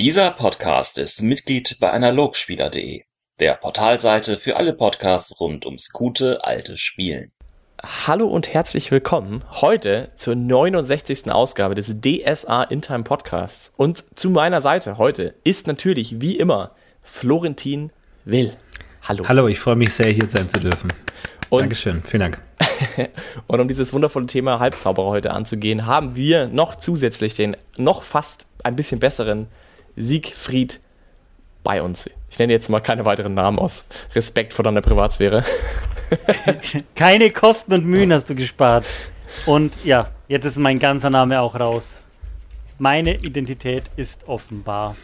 Dieser Podcast ist Mitglied bei Analogspieler.de, der Portalseite für alle Podcasts rund ums gute alte Spielen. Hallo und herzlich willkommen heute zur 69. Ausgabe des DSA In Time Podcasts. Und zu meiner Seite heute ist natürlich wie immer Florentin Will. Hallo. Hallo, ich freue mich sehr, hier sein zu dürfen. Und Dankeschön, vielen Dank. und um dieses wundervolle Thema Halbzauberer heute anzugehen, haben wir noch zusätzlich den noch fast ein bisschen besseren Siegfried bei uns. Ich nenne jetzt mal keine weiteren Namen aus Respekt vor deiner Privatsphäre. keine Kosten und Mühen hast du gespart. Und ja, jetzt ist mein ganzer Name auch raus. Meine Identität ist offenbar.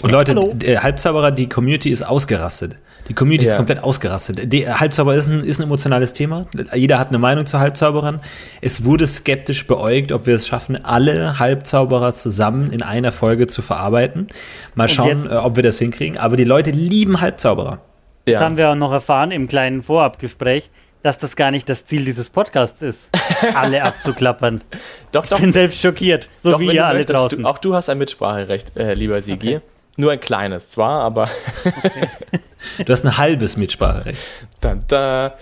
Und Leute, der Halbzauberer, die Community ist ausgerastet. Die Community ja. ist komplett ausgerastet. Die Halbzauber ist ein, ist ein emotionales Thema. Jeder hat eine Meinung zu Halbzauberern. Es wurde skeptisch beäugt, ob wir es schaffen, alle Halbzauberer zusammen in einer Folge zu verarbeiten. Mal schauen, äh, ob wir das hinkriegen. Aber die Leute lieben Halbzauberer. Jetzt ja. haben wir auch noch erfahren im kleinen Vorabgespräch, dass das gar nicht das Ziel dieses Podcasts ist, alle abzuklappern. doch, doch. Ich bin selbst schockiert, so doch, wie ihr alle möchtest, draußen. Du, auch du hast ein Mitspracherecht, äh, lieber Sigi. Okay. Nur ein kleines zwar, aber. okay. Du hast ein halbes Mitspracherecht. Da, da.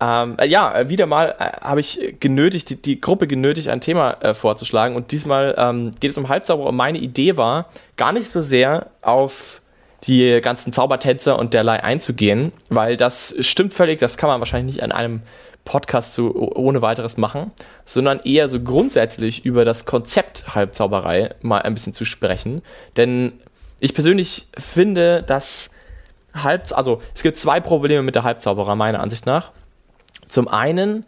Ähm, äh, ja, wieder mal äh, habe ich genötigt, die, die, Gruppe genötigt, ein Thema äh, vorzuschlagen. Und diesmal ähm, geht es um Halbzauberer. Und meine Idee war, gar nicht so sehr auf die ganzen Zaubertänzer und derlei einzugehen, weil das stimmt völlig, das kann man wahrscheinlich nicht an einem Podcast so ohne weiteres machen, sondern eher so grundsätzlich über das Konzept Halbzauberei mal ein bisschen zu sprechen. Denn ich persönlich finde, dass Halb, also es gibt zwei Probleme mit der Halbzauberer, meiner Ansicht nach. Zum einen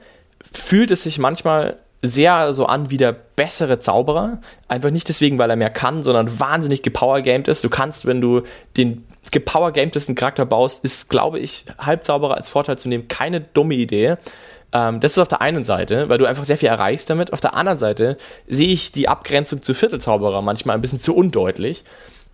fühlt es sich manchmal sehr so an wie der bessere Zauberer. Einfach nicht deswegen, weil er mehr kann, sondern wahnsinnig gepowergamed ist. Du kannst, wenn du den gepowergamedesten Charakter baust, ist, glaube ich, Halbzauberer als Vorteil zu nehmen keine dumme Idee. Ähm, das ist auf der einen Seite, weil du einfach sehr viel erreichst damit. Auf der anderen Seite sehe ich die Abgrenzung zu Viertelzauberer manchmal ein bisschen zu undeutlich.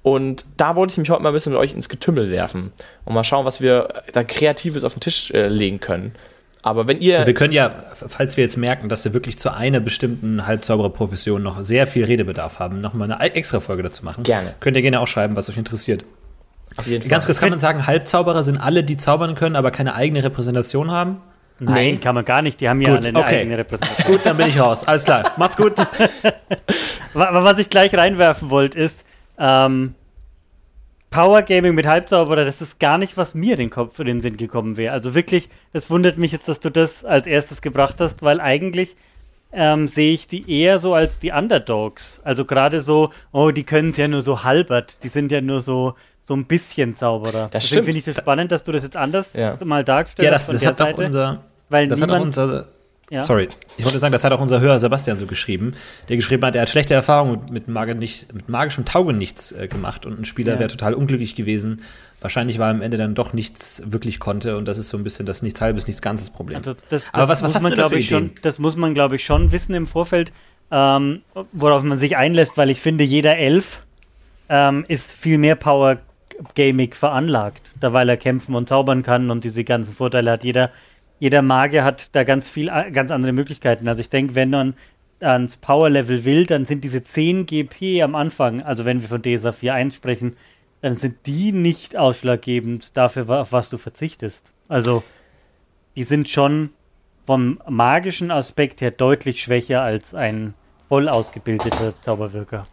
Und da wollte ich mich heute mal ein bisschen mit euch ins Getümmel werfen und mal schauen, was wir da Kreatives auf den Tisch äh, legen können. Aber wenn ihr. Wir können ja, falls wir jetzt merken, dass wir wirklich zu einer bestimmten Halbzauberer-Profession noch sehr viel Redebedarf haben, nochmal eine extra Folge dazu machen. Gerne. Könnt ihr gerne auch schreiben, was euch interessiert. Auf jeden Fall. Ganz kurz kann man sagen, Halbzauberer sind alle, die zaubern können, aber keine eigene Repräsentation haben? Nein, nee. kann man gar nicht. Die haben ja alle eine okay. eigene Repräsentation. gut, dann bin ich raus. Alles klar. Macht's gut. was ich gleich reinwerfen wollte, ist, ähm, Power Gaming mit Halbzauberer, das ist gar nicht, was mir den Kopf in den Sinn gekommen wäre. Also wirklich, es wundert mich jetzt, dass du das als erstes gebracht hast, weil eigentlich ähm, sehe ich die eher so als die Underdogs. Also gerade so, oh, die können es ja nur so halbert, die sind ja nur so so ein bisschen Zauberer. Das Deswegen finde ich das spannend, dass du das jetzt anders ja. mal dargestellst. Ja, das, das hat Seite, auch unser, weil das niemand, hat auch unser ja. Sorry, ich wollte sagen, das hat auch unser Hörer Sebastian so geschrieben, der geschrieben hat, er hat schlechte Erfahrungen mit, Mag nicht, mit magischem Taugenichts äh, gemacht und ein Spieler ja. wäre total unglücklich gewesen. Wahrscheinlich war am Ende dann doch nichts wirklich konnte und das ist so ein bisschen das nichts halbes, nichts ganzes Problem. Also das, das Aber was, was hast man, du da für ich, Schon, das muss man, glaube ich, schon wissen im Vorfeld, ähm, worauf man sich einlässt, weil ich finde, jeder Elf ähm, ist viel mehr Power Gaming veranlagt, da weil er kämpfen und zaubern kann und diese ganzen Vorteile hat. Jeder jeder Magier hat da ganz viel, ganz andere Möglichkeiten. Also ich denke, wenn man ans Power-Level will, dann sind diese 10 GP am Anfang, also wenn wir von DSA 4.1 sprechen, dann sind die nicht ausschlaggebend dafür, auf was du verzichtest. Also die sind schon vom magischen Aspekt her deutlich schwächer als ein voll ausgebildeter Zauberwirker.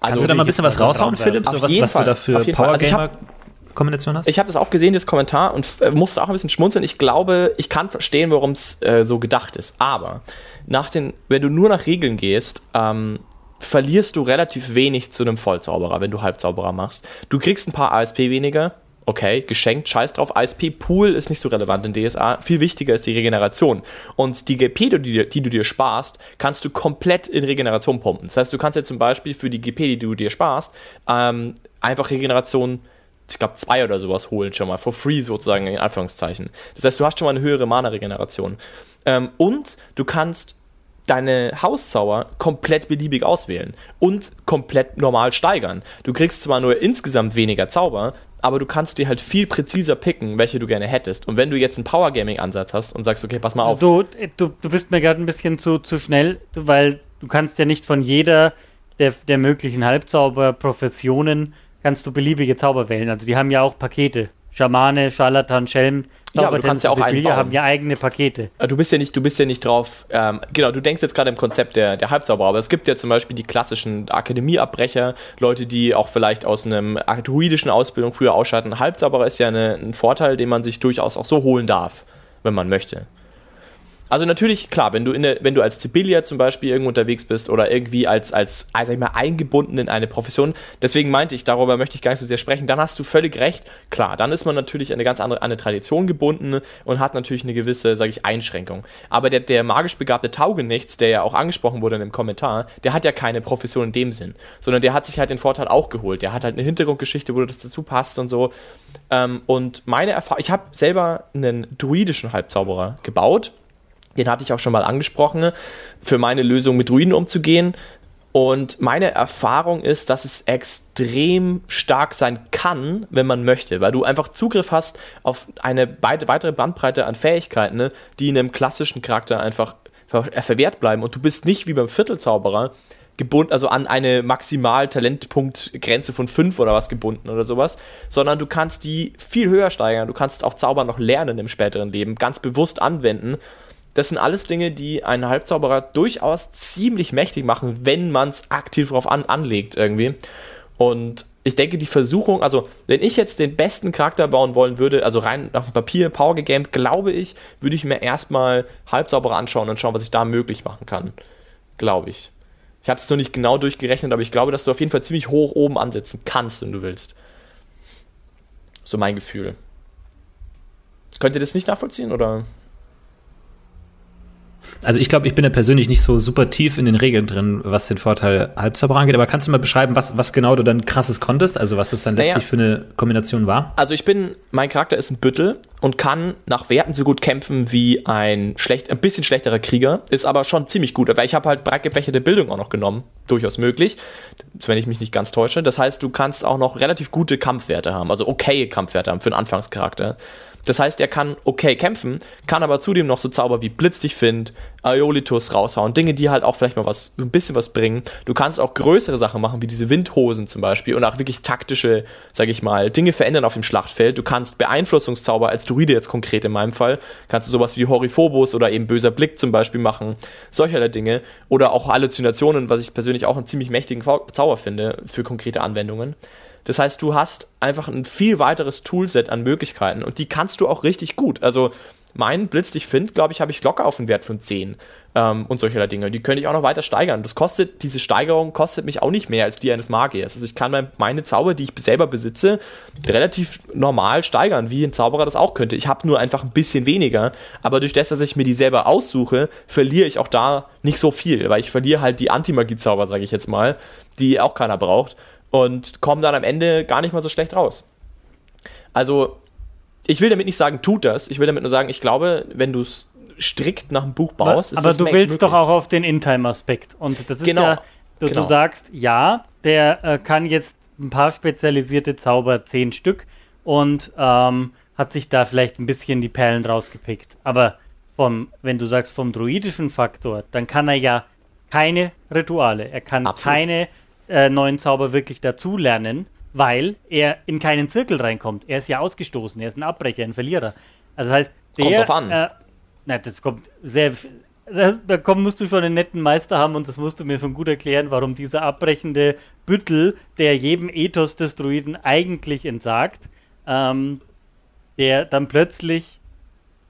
Also Kannst du da mal ein bisschen was raushauen, Philipp? So was, was du da für Power Gamer also Kombination hast? Ich habe das auch gesehen, das Kommentar, und äh, musste auch ein bisschen schmunzeln. Ich glaube, ich kann verstehen, warum es äh, so gedacht ist. Aber nach den, wenn du nur nach Regeln gehst, ähm, verlierst du relativ wenig zu einem Vollzauberer, wenn du Halbzauberer machst. Du kriegst ein paar ASP weniger, okay, geschenkt, scheiß drauf. ASP-Pool ist nicht so relevant in DSA. Viel wichtiger ist die Regeneration. Und die GP, die, die, du dir sparst, kannst du komplett in Regeneration pumpen. Das heißt, du kannst jetzt zum Beispiel für die GP, die du dir sparst, ähm, einfach Regeneration ich glaube, zwei oder sowas holen schon mal, for free sozusagen in Anführungszeichen. Das heißt, du hast schon mal eine höhere Mana-Regeneration. Ähm, und du kannst deine Hauszauber komplett beliebig auswählen und komplett normal steigern. Du kriegst zwar nur insgesamt weniger Zauber, aber du kannst dir halt viel präziser picken, welche du gerne hättest. Und wenn du jetzt einen Power Gaming Ansatz hast und sagst, okay, pass mal auf. Du, du, du bist mir gerade ein bisschen zu, zu schnell, weil du kannst ja nicht von jeder der, der möglichen Halbzauberprofessionen kannst du beliebige Zauber wählen. Also die haben ja auch Pakete. Schamane, Scharlatan, Schelm, ja, aber du kannst ja auch einbauen. haben ja eigene Pakete. Äh, du bist ja nicht, du bist ja nicht drauf. Ähm, genau, du denkst jetzt gerade im Konzept der, der Halbzauberer, aber es gibt ja zum Beispiel die klassischen Akademieabbrecher, Leute, die auch vielleicht aus einem druidischen Ausbildung früher ausschalten. Halbzauberer ist ja eine, ein Vorteil, den man sich durchaus auch so holen darf, wenn man möchte. Also natürlich, klar, wenn du, in der, wenn du als Sibylla zum Beispiel irgendwo unterwegs bist oder irgendwie als, als sag ich mal, eingebunden in eine Profession, deswegen meinte ich, darüber möchte ich gar nicht so sehr sprechen, dann hast du völlig recht. Klar, dann ist man natürlich eine ganz andere eine Tradition gebunden und hat natürlich eine gewisse, sage ich, Einschränkung. Aber der, der magisch begabte Taugenichts, der ja auch angesprochen wurde in dem Kommentar, der hat ja keine Profession in dem Sinn, sondern der hat sich halt den Vorteil auch geholt. Der hat halt eine Hintergrundgeschichte, wo das dazu passt und so. Ähm, und meine Erfahrung, ich habe selber einen druidischen Halbzauberer gebaut den hatte ich auch schon mal angesprochen, für meine Lösung mit Druiden umzugehen. Und meine Erfahrung ist, dass es extrem stark sein kann, wenn man möchte, weil du einfach Zugriff hast auf eine weitere Bandbreite an Fähigkeiten, ne, die in einem klassischen Charakter einfach verwehrt bleiben. Und du bist nicht wie beim Viertelzauberer gebunden, also an eine maximal Talentpunktgrenze von 5 oder was gebunden oder sowas, sondern du kannst die viel höher steigern. Du kannst auch Zauber noch lernen im späteren Leben, ganz bewusst anwenden das sind alles Dinge, die einen Halbzauberer durchaus ziemlich mächtig machen, wenn man es aktiv darauf an, anlegt irgendwie. Und ich denke, die Versuchung, also wenn ich jetzt den besten Charakter bauen wollen würde, also rein nach dem Papier, Power gegamed, glaube ich, würde ich mir erstmal Halbzauberer anschauen und schauen, was ich da möglich machen kann. Glaube ich. Ich habe es noch nicht genau durchgerechnet, aber ich glaube, dass du auf jeden Fall ziemlich hoch oben ansetzen kannst, wenn du willst. So mein Gefühl. Könnt ihr das nicht nachvollziehen oder? Also ich glaube, ich bin ja persönlich nicht so super tief in den Regeln drin, was den Vorteil Halbzauber angeht, aber kannst du mal beschreiben, was, was genau du dann krasses konntest, also was das dann letztlich naja. für eine Kombination war? Also ich bin, mein Charakter ist ein Büttel und kann nach Werten so gut kämpfen wie ein schlecht, ein bisschen schlechterer Krieger, ist aber schon ziemlich gut, weil ich habe halt breit gefächerte Bildung auch noch genommen, durchaus möglich, wenn ich mich nicht ganz täusche. Das heißt, du kannst auch noch relativ gute Kampfwerte haben, also okay Kampfwerte haben für einen Anfangscharakter. Das heißt, er kann okay kämpfen, kann aber zudem noch so Zauber wie Blitz dich find, Aeolitus raushauen, Dinge, die halt auch vielleicht mal was, ein bisschen was bringen. Du kannst auch größere Sachen machen, wie diese Windhosen zum Beispiel und auch wirklich taktische, sag ich mal, Dinge verändern auf dem Schlachtfeld. Du kannst Beeinflussungszauber als Druide jetzt konkret in meinem Fall, kannst du sowas wie Horiphobos oder eben böser Blick zum Beispiel machen, solcherlei Dinge oder auch Halluzinationen, was ich persönlich auch einen ziemlich mächtigen Zauber finde für konkrete Anwendungen. Das heißt, du hast einfach ein viel weiteres Toolset an Möglichkeiten und die kannst du auch richtig gut. Also mein Blitz dich find, glaube ich, habe ich locker auf einen Wert von 10 ähm, und solche Dinge. Die könnte ich auch noch weiter steigern. Das kostet, diese Steigerung kostet mich auch nicht mehr als die eines Magiers. Also ich kann meine Zauber, die ich selber besitze, relativ normal steigern, wie ein Zauberer das auch könnte. Ich habe nur einfach ein bisschen weniger, aber durch das, dass ich mir die selber aussuche, verliere ich auch da nicht so viel, weil ich verliere halt die Anti-Magie-Zauber, sage ich jetzt mal, die auch keiner braucht und kommen dann am Ende gar nicht mal so schlecht raus. Also, ich will damit nicht sagen, tut das. Ich will damit nur sagen, ich glaube, wenn du es strikt nach dem Buch baust, aber, ist aber du willst möglich. doch auch auf den In-Time-Aspekt. Und das ist genau. ja, du, genau. du, sagst, ja, der äh, kann jetzt ein paar spezialisierte Zauber, zehn Stück, und ähm, hat sich da vielleicht ein bisschen die Perlen rausgepickt. Aber vom, wenn du sagst vom druidischen Faktor, dann kann er ja keine Rituale, er kann Absolut. keine äh, neuen Zauber wirklich dazulernen, weil er in keinen Zirkel reinkommt. Er ist ja ausgestoßen, er ist ein Abbrecher, ein Verlierer. Also das heißt, der, kommt drauf an. Äh, na, das kommt sehr. Da komm, musst du schon einen netten Meister haben und das musst du mir schon gut erklären, warum dieser abbrechende Büttel, der jedem Ethos des Druiden eigentlich entsagt, ähm, der dann plötzlich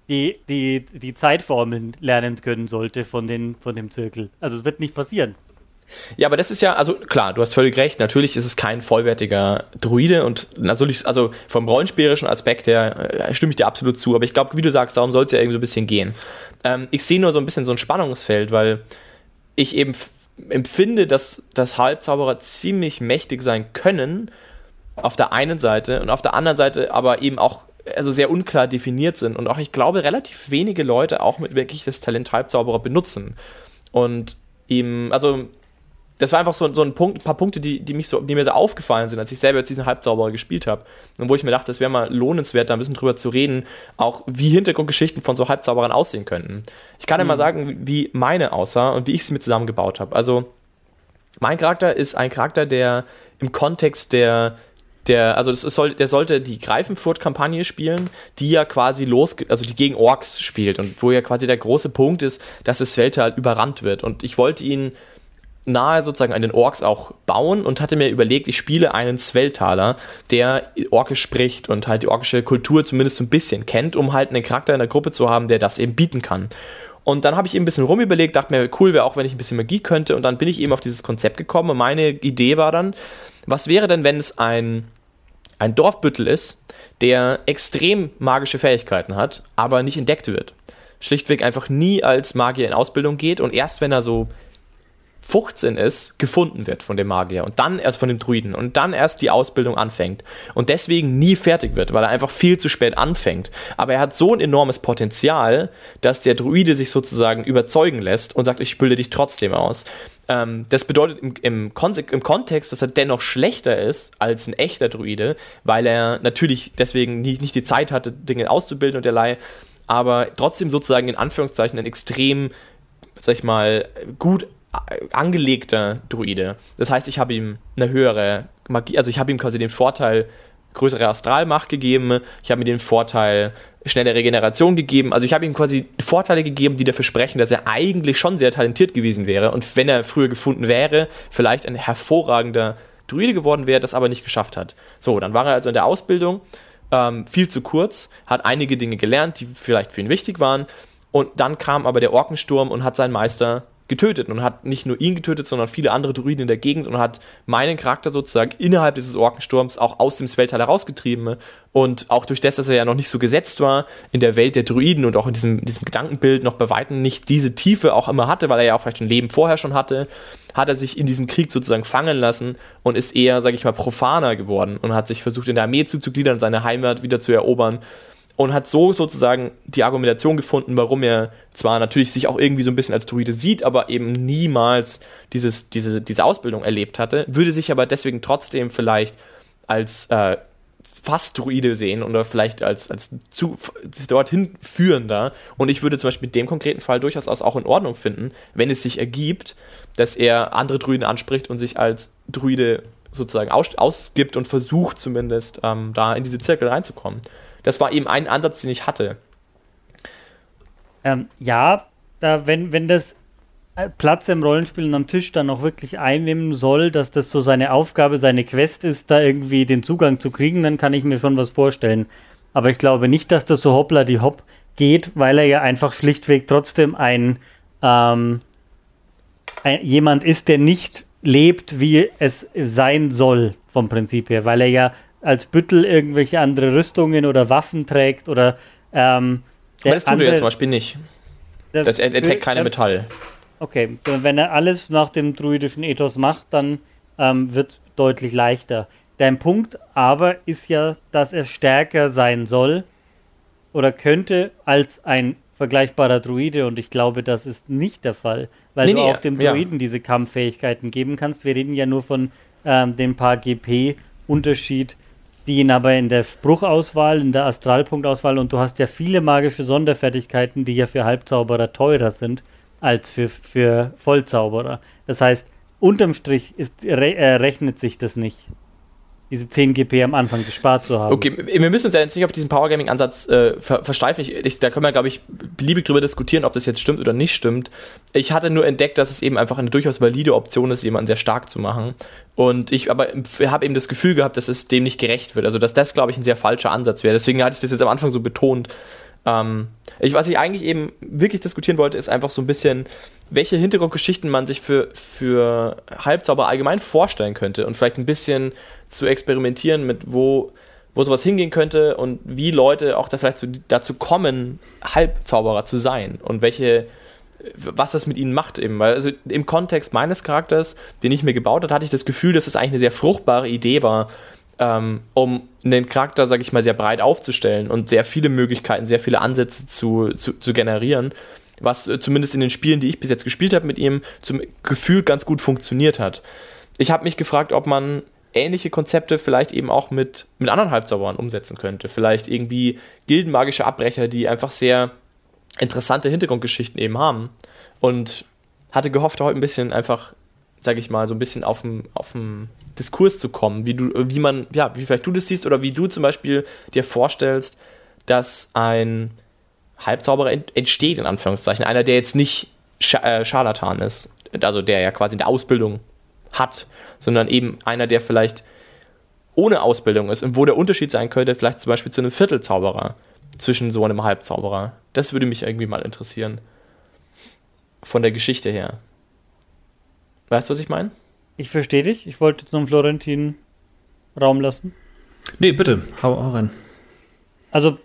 die, die, die Zeitformeln lernen können sollte von, den, von dem Zirkel. Also es wird nicht passieren. Ja, aber das ist ja, also klar, du hast völlig recht, natürlich ist es kein vollwertiger Druide und natürlich, also vom rollenspielerischen Aspekt her äh, stimme ich dir absolut zu, aber ich glaube, wie du sagst, darum soll es ja irgendwie so ein bisschen gehen. Ähm, ich sehe nur so ein bisschen so ein Spannungsfeld, weil ich eben empfinde, dass, dass Halbzauberer ziemlich mächtig sein können, auf der einen Seite und auf der anderen Seite aber eben auch also sehr unklar definiert sind. Und auch ich glaube relativ wenige Leute auch mit wirklich das Talent Halbzauberer benutzen. Und ihm also das war einfach so, so ein, Punkt, ein paar Punkte, die, die, mich so, die mir so aufgefallen sind, als ich selber jetzt diesen Halbzauberer gespielt habe. Und wo ich mir dachte, es wäre mal lohnenswert, da ein bisschen drüber zu reden, auch wie Hintergrundgeschichten von so Halbzauberern aussehen könnten. Ich kann mhm. ja mal mhm. sagen, wie meine aussah und wie ich sie mir zusammengebaut habe. Also, mein Charakter ist ein Charakter, der im Kontext der der, also das ist, soll, der sollte die Greifenfurt-Kampagne spielen, die ja quasi los, also die gegen Orks spielt und wo ja quasi der große Punkt ist, dass das Weltall überrannt wird. Und ich wollte ihn nahe sozusagen an den Orks auch bauen und hatte mir überlegt, ich spiele einen Sveltaler, der Orkisch spricht und halt die orkische Kultur zumindest so ein bisschen kennt, um halt einen Charakter in der Gruppe zu haben, der das eben bieten kann. Und dann habe ich eben ein bisschen rumüberlegt, dachte mir, cool wäre auch, wenn ich ein bisschen Magie könnte. Und dann bin ich eben auf dieses Konzept gekommen. Und meine Idee war dann, was wäre denn, wenn es ein, ein Dorfbüttel ist, der extrem magische Fähigkeiten hat, aber nicht entdeckt wird? Schlichtweg einfach nie als Magier in Ausbildung geht und erst wenn er so 15 ist, gefunden wird von dem Magier und dann erst von dem Druiden und dann erst die Ausbildung anfängt und deswegen nie fertig wird, weil er einfach viel zu spät anfängt. Aber er hat so ein enormes Potenzial, dass der Druide sich sozusagen überzeugen lässt und sagt, ich bilde dich trotzdem aus. Ähm, das bedeutet im, im, im, Kontext, dass er dennoch schlechter ist als ein echter Druide, weil er natürlich deswegen nie, nicht die Zeit hatte, Dinge auszubilden und derlei, aber trotzdem sozusagen in Anführungszeichen ein extrem, sag ich mal, gut angelegter Druide. Das heißt, ich habe ihm eine höhere Magie, also ich habe ihm quasi den Vorteil größere Astralmacht gegeben, ich habe ihm den Vorteil schnelle Regeneration gegeben, also ich habe ihm quasi Vorteile gegeben, die dafür sprechen, dass er eigentlich schon sehr talentiert gewesen wäre und wenn er früher gefunden wäre, vielleicht ein hervorragender Druide geworden wäre, das aber nicht geschafft hat. So, dann war er also in der Ausbildung ähm, viel zu kurz, hat einige Dinge gelernt, die vielleicht für ihn wichtig waren und dann kam aber der Orkensturm und hat seinen Meister getötet und hat nicht nur ihn getötet, sondern viele andere Druiden in der Gegend und hat meinen Charakter sozusagen innerhalb dieses Orkensturms auch aus dem Sveltal herausgetrieben. Und auch durch das, dass er ja noch nicht so gesetzt war in der Welt der Druiden und auch in diesem, diesem Gedankenbild noch bei Weitem nicht diese Tiefe auch immer hatte, weil er ja auch vielleicht ein Leben vorher schon hatte, hat er sich in diesem Krieg sozusagen fangen lassen und ist eher, sage ich mal, profaner geworden und hat sich versucht in der Armee zuzugliedern, seine Heimat wieder zu erobern und hat so sozusagen die Argumentation gefunden, warum er zwar natürlich sich auch irgendwie so ein bisschen als Druide sieht, aber eben niemals dieses, diese, diese Ausbildung erlebt hatte, würde sich aber deswegen trotzdem vielleicht als äh, fast Druide sehen oder vielleicht als, als zu, dorthin führender. Und ich würde zum Beispiel mit dem konkreten Fall durchaus auch in Ordnung finden, wenn es sich ergibt, dass er andere Druiden anspricht und sich als Druide sozusagen aus, ausgibt und versucht zumindest ähm, da in diese Zirkel reinzukommen. Das war eben ein Ansatz, den ich hatte. Ähm, ja, da, wenn, wenn das äh, Platz im Rollenspiel am Tisch dann auch wirklich einnehmen soll, dass das so seine Aufgabe, seine Quest ist, da irgendwie den Zugang zu kriegen, dann kann ich mir schon was vorstellen. Aber ich glaube nicht, dass das so hoppla die hopp geht, weil er ja einfach schlichtweg trotzdem ein, ähm, ein jemand ist, der nicht lebt, wie es sein soll, vom Prinzip her, weil er ja als Büttel irgendwelche andere Rüstungen oder Waffen trägt oder ähm, Aber das tut andere, er zum Beispiel nicht. Das, er, er trägt keine Metall. Okay, wenn er alles nach dem druidischen Ethos macht, dann ähm, wird deutlich leichter. Dein Punkt aber ist ja, dass er stärker sein soll oder könnte als ein vergleichbarer Druide und ich glaube, das ist nicht der Fall, weil nee, du nee, auch dem Druiden ja. diese Kampffähigkeiten geben kannst. Wir reden ja nur von ähm, dem paar GP Unterschied die ihn aber in der Spruchauswahl, in der Astralpunktauswahl und du hast ja viele magische Sonderfertigkeiten, die ja für Halbzauberer teurer sind als für, für Vollzauberer. Das heißt, unterm Strich ist, re, äh, rechnet sich das nicht diese 10 GP am Anfang gespart zu haben. Okay, wir müssen uns ja jetzt nicht auf diesen Powergaming-Ansatz äh, ver versteifen. Ich, ich, da können wir, glaube ich, beliebig drüber diskutieren, ob das jetzt stimmt oder nicht stimmt. Ich hatte nur entdeckt, dass es eben einfach eine durchaus valide Option ist, jemanden sehr stark zu machen. Und ich aber habe eben das Gefühl gehabt, dass es dem nicht gerecht wird. Also, dass das, glaube ich, ein sehr falscher Ansatz wäre. Deswegen hatte ich das jetzt am Anfang so betont. Ähm, ich, was ich eigentlich eben wirklich diskutieren wollte, ist einfach so ein bisschen, welche Hintergrundgeschichten man sich für, für Halbzauber allgemein vorstellen könnte und vielleicht ein bisschen zu experimentieren mit, wo, wo sowas hingehen könnte und wie Leute auch da vielleicht zu, dazu kommen, Halbzauberer zu sein und welche, was das mit ihnen macht eben. Also im Kontext meines Charakters, den ich mir gebaut habe, hatte ich das Gefühl, dass es das eigentlich eine sehr fruchtbare Idee war, um einen Charakter, sag ich mal, sehr breit aufzustellen und sehr viele Möglichkeiten, sehr viele Ansätze zu, zu, zu generieren, was äh, zumindest in den Spielen, die ich bis jetzt gespielt habe mit ihm, zum Gefühl ganz gut funktioniert hat. Ich habe mich gefragt, ob man ähnliche Konzepte vielleicht eben auch mit, mit anderen Halbzauberern umsetzen könnte. Vielleicht irgendwie gildenmagische Abbrecher, die einfach sehr interessante Hintergrundgeschichten eben haben. Und hatte gehofft, heute ein bisschen einfach sage ich mal, so ein bisschen auf dem, auf dem Diskurs zu kommen, wie du, wie man, ja, wie vielleicht du das siehst oder wie du zum Beispiel dir vorstellst, dass ein Halbzauberer entsteht, in Anführungszeichen. Einer, der jetzt nicht Sch äh, Scharlatan ist, also der ja quasi eine Ausbildung hat, sondern eben einer, der vielleicht ohne Ausbildung ist und wo der Unterschied sein könnte, vielleicht zum Beispiel zu einem Viertelzauberer zwischen so einem Halbzauberer. Das würde mich irgendwie mal interessieren. Von der Geschichte her. Weißt du, was ich meine? Ich verstehe dich. Ich wollte zum Florentin Raum lassen. Nee, bitte, hau, hau rein. Also,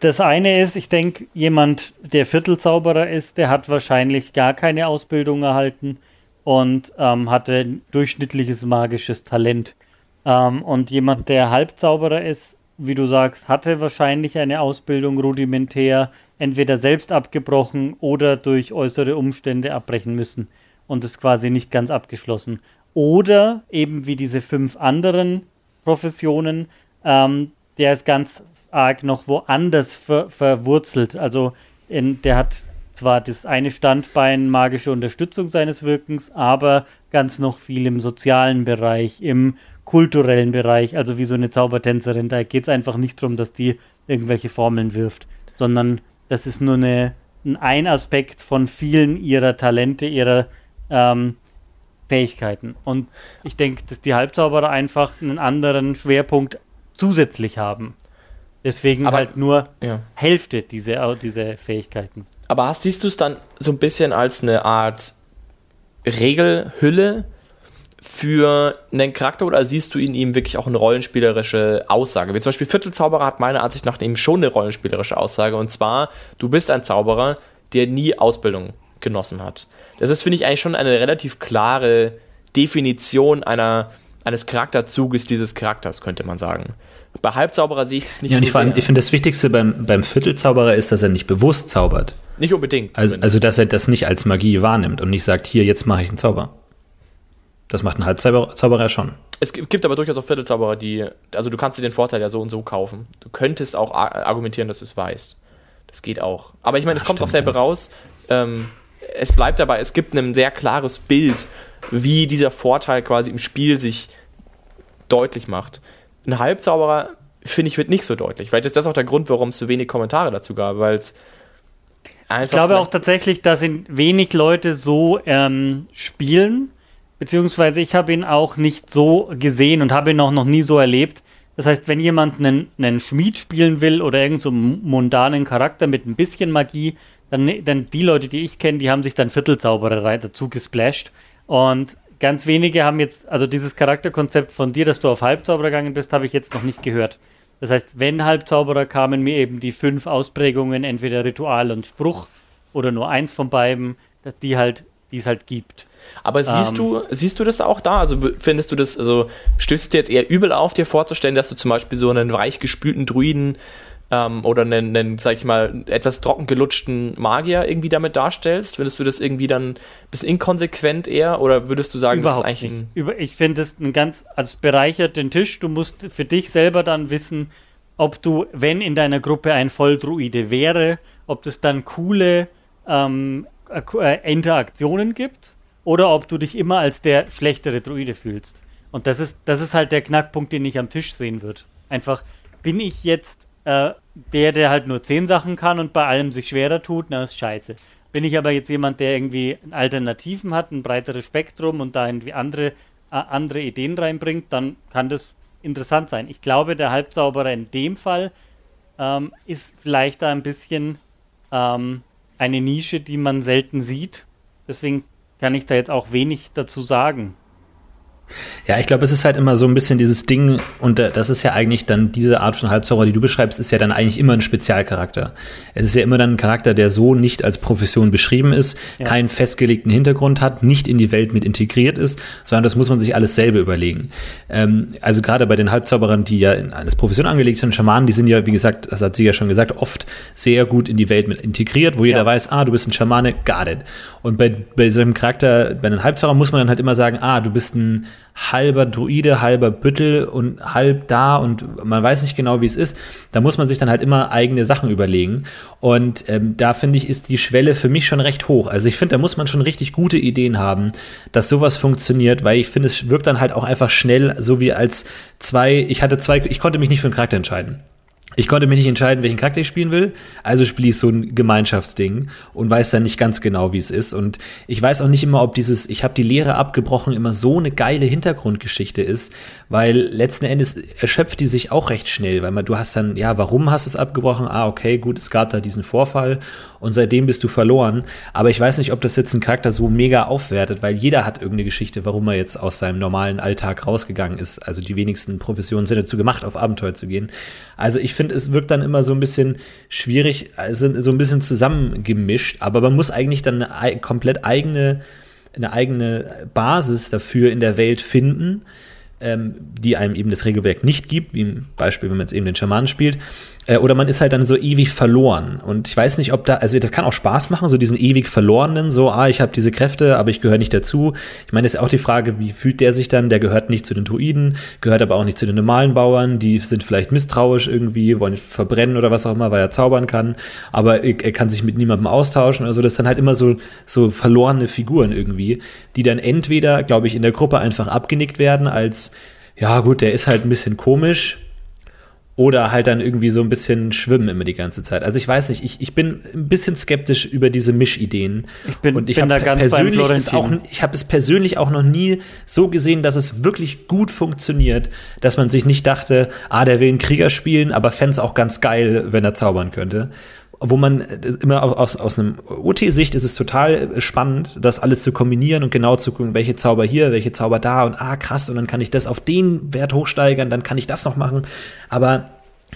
das eine ist, ich denke, jemand, der Viertelzauberer ist, der hat wahrscheinlich gar keine Ausbildung erhalten und ähm, hatte durchschnittliches magisches Talent. Ähm, und jemand, der Halbzauberer ist, wie du sagst, hatte wahrscheinlich eine Ausbildung rudimentär, entweder selbst abgebrochen oder durch äußere Umstände abbrechen müssen und ist quasi nicht ganz abgeschlossen. Oder eben wie diese fünf anderen Professionen, ähm, der ist ganz arg noch woanders ver verwurzelt. Also in, der hat zwar das eine Standbein magische Unterstützung seines Wirkens, aber ganz noch viel im sozialen Bereich, im kulturellen Bereich, also wie so eine Zaubertänzerin. Da geht es einfach nicht darum, dass die irgendwelche Formeln wirft, sondern das ist nur eine, ein Aspekt von vielen ihrer Talente, ihrer ähm, Fähigkeiten. Und ich denke, dass die Halbzauberer einfach einen anderen Schwerpunkt zusätzlich haben. Deswegen aber, halt nur ja. Hälfte dieser diese Fähigkeiten. Aber hast, siehst du es dann so ein bisschen als eine Art Regelhülle für einen Charakter oder siehst du in ihm wirklich auch eine rollenspielerische Aussage? Wie zum Beispiel Viertelzauberer hat meiner Ansicht nach eben schon eine rollenspielerische Aussage und zwar, du bist ein Zauberer, der nie Ausbildung genossen hat. Das ist, finde ich, eigentlich schon eine relativ klare Definition einer, eines Charakterzuges dieses Charakters, könnte man sagen. Bei Halbzauberer sehe ich das nicht ja, so ich, sehr. ich finde, das Wichtigste beim, beim Viertelzauberer ist, dass er nicht bewusst zaubert. Nicht unbedingt. Also, also, dass er das nicht als Magie wahrnimmt und nicht sagt, hier, jetzt mache ich einen Zauber. Das macht ein Halbzauberer schon. Es gibt aber durchaus auch Viertelzauberer, die, also du kannst dir den Vorteil ja so und so kaufen. Du könntest auch argumentieren, dass du es weißt. Das geht auch. Aber ich meine, es kommt auch selber ja. raus. Ähm, es bleibt dabei, es gibt ein sehr klares Bild, wie dieser Vorteil quasi im Spiel sich deutlich macht. Ein Halbzauberer, finde ich, wird nicht so deutlich. Vielleicht ist das auch der Grund, warum es so wenig Kommentare dazu gab, weil es Ich glaube auch tatsächlich, dass ihn wenig Leute so ähm, spielen, beziehungsweise ich habe ihn auch nicht so gesehen und habe ihn auch noch nie so erlebt. Das heißt, wenn jemand einen, einen Schmied spielen will oder irgendeinen so mundanen Charakter mit ein bisschen Magie, dann, ne, dann die Leute, die ich kenne, die haben sich dann Viertelzaubererei dazu gesplasht. Und ganz wenige haben jetzt, also dieses Charakterkonzept von dir, dass du auf Halbzauberer gegangen bist, habe ich jetzt noch nicht gehört. Das heißt, wenn Halbzauberer kamen mir eben die fünf Ausprägungen, entweder Ritual und Spruch oder nur eins von beiden, die halt, die es halt gibt. Aber siehst ähm, du, siehst du das auch da? Also findest du das, also stößt es dir jetzt eher übel auf, dir vorzustellen, dass du zum Beispiel so einen weich gespülten Druiden ähm, oder einen, einen, sag ich mal, etwas trocken gelutschten Magier irgendwie damit darstellst? Findest du das irgendwie dann ein bisschen inkonsequent eher oder würdest du sagen, Überhaupt das ist eigentlich nicht. Über, ich finde es ein ganz, als bereichert den Tisch. Du musst für dich selber dann wissen, ob du, wenn in deiner Gruppe ein Volldruide wäre, ob das dann coole ähm, äh, Interaktionen gibt oder ob du dich immer als der schlechtere Druide fühlst. Und das ist, das ist halt der Knackpunkt, den ich am Tisch sehen würde. Einfach, bin ich jetzt äh, der, der halt nur zehn Sachen kann und bei allem sich schwerer tut, na, ist scheiße. Bin ich aber jetzt jemand, der irgendwie Alternativen hat, ein breiteres Spektrum und da irgendwie andere, äh, andere Ideen reinbringt, dann kann das interessant sein. Ich glaube, der Halbzauberer in dem Fall ähm, ist vielleicht da ein bisschen ähm, eine Nische, die man selten sieht. Deswegen kann ich da jetzt auch wenig dazu sagen. Ja, ich glaube, es ist halt immer so ein bisschen dieses Ding, und das ist ja eigentlich dann diese Art von Halbzauber, die du beschreibst, ist ja dann eigentlich immer ein Spezialcharakter. Es ist ja immer dann ein Charakter, der so nicht als Profession beschrieben ist, ja. keinen festgelegten Hintergrund hat, nicht in die Welt mit integriert ist, sondern das muss man sich alles selber überlegen. Ähm, also gerade bei den Halbzauberern, die ja in alles Profession angelegt sind, Schamanen, die sind ja, wie gesagt, das hat sie ja schon gesagt, oft sehr gut in die Welt mit integriert, wo jeder ja. weiß, ah, du bist ein Schamane, got it. Und bei, bei so einem Charakter, bei einem Halbzauber muss man dann halt immer sagen, ah, du bist ein halber Druide, halber Büttel und halb da und man weiß nicht genau, wie es ist. Da muss man sich dann halt immer eigene Sachen überlegen. Und ähm, da finde ich, ist die Schwelle für mich schon recht hoch. Also ich finde, da muss man schon richtig gute Ideen haben, dass sowas funktioniert, weil ich finde, es wirkt dann halt auch einfach schnell, so wie als zwei, ich hatte zwei, ich konnte mich nicht für einen Charakter entscheiden. Ich konnte mich nicht entscheiden, welchen Charakter ich spielen will, also spiele ich so ein Gemeinschaftsding und weiß dann nicht ganz genau, wie es ist. Und ich weiß auch nicht immer, ob dieses, ich habe die Lehre abgebrochen, immer so eine geile Hintergrundgeschichte ist, weil letzten Endes erschöpft die sich auch recht schnell, weil man, du hast dann, ja, warum hast du es abgebrochen? Ah, okay, gut, es gab da diesen Vorfall und seitdem bist du verloren. Aber ich weiß nicht, ob das jetzt einen Charakter so mega aufwertet, weil jeder hat irgendeine Geschichte, warum er jetzt aus seinem normalen Alltag rausgegangen ist. Also die wenigsten Professionen sind dazu gemacht, auf Abenteuer zu gehen. Also ich finde, es wirkt dann immer so ein bisschen schwierig, also so ein bisschen zusammengemischt, aber man muss eigentlich dann eine komplett eigene, eine eigene Basis dafür in der Welt finden ähm, die einem eben das Regelwerk nicht gibt, wie im Beispiel, wenn man jetzt eben den Schamanen spielt. Äh, oder man ist halt dann so ewig verloren. Und ich weiß nicht, ob da, also das kann auch Spaß machen, so diesen ewig verlorenen, so, ah, ich habe diese Kräfte, aber ich gehöre nicht dazu. Ich meine, ist auch die Frage, wie fühlt der sich dann? Der gehört nicht zu den Druiden, gehört aber auch nicht zu den normalen Bauern, die sind vielleicht misstrauisch irgendwie, wollen verbrennen oder was auch immer, weil er zaubern kann, aber er, er kann sich mit niemandem austauschen. Also das ist dann halt immer so, so verlorene Figuren irgendwie, die dann entweder, glaube ich, in der Gruppe einfach abgenickt werden als, ja gut, der ist halt ein bisschen komisch, oder halt dann irgendwie so ein bisschen schwimmen immer die ganze Zeit. Also ich weiß nicht, ich, ich bin ein bisschen skeptisch über diese Mischideen. Ich bin, und ich bin da ganz persönlich ist auch, Ich habe es persönlich auch noch nie so gesehen, dass es wirklich gut funktioniert, dass man sich nicht dachte, ah, der will einen Krieger spielen, aber fände es auch ganz geil, wenn er zaubern könnte wo man äh, immer aus, aus einem OT-Sicht ist es total spannend, das alles zu kombinieren und genau zu gucken, welche Zauber hier, welche Zauber da und ah, krass, und dann kann ich das auf den Wert hochsteigern, dann kann ich das noch machen. Aber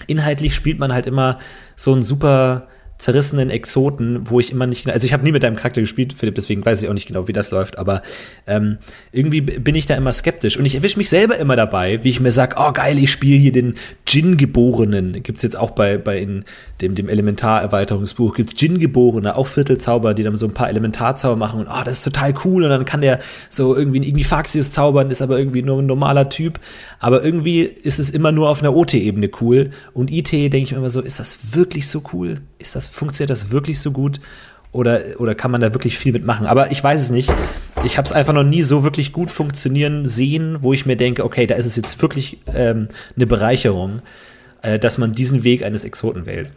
inhaltlich spielt man halt immer so ein super zerrissenen Exoten, wo ich immer nicht, also ich habe nie mit deinem Charakter gespielt, Philipp, deswegen weiß ich auch nicht genau, wie das läuft, aber ähm, irgendwie bin ich da immer skeptisch und ich erwische mich selber immer dabei, wie ich mir sage, oh geil, ich spiele hier den Djinn-Geborenen, gibt's jetzt auch bei, bei in dem, dem Elementar-Erweiterungsbuch, gibt's Djinn-Geborene, auch Viertelzauber, die dann so ein paar Elementarzauber machen und oh, das ist total cool und dann kann der so irgendwie irgendwie Faxius zaubern, ist aber irgendwie nur ein normaler Typ, aber irgendwie ist es immer nur auf einer OT-Ebene cool und IT denke ich mir immer so, ist das wirklich so cool? Ist das funktioniert das wirklich so gut? Oder, oder kann man da wirklich viel mitmachen? Aber ich weiß es nicht. Ich habe es einfach noch nie so wirklich gut funktionieren sehen, wo ich mir denke, okay, da ist es jetzt wirklich ähm, eine Bereicherung, äh, dass man diesen Weg eines Exoten wählt.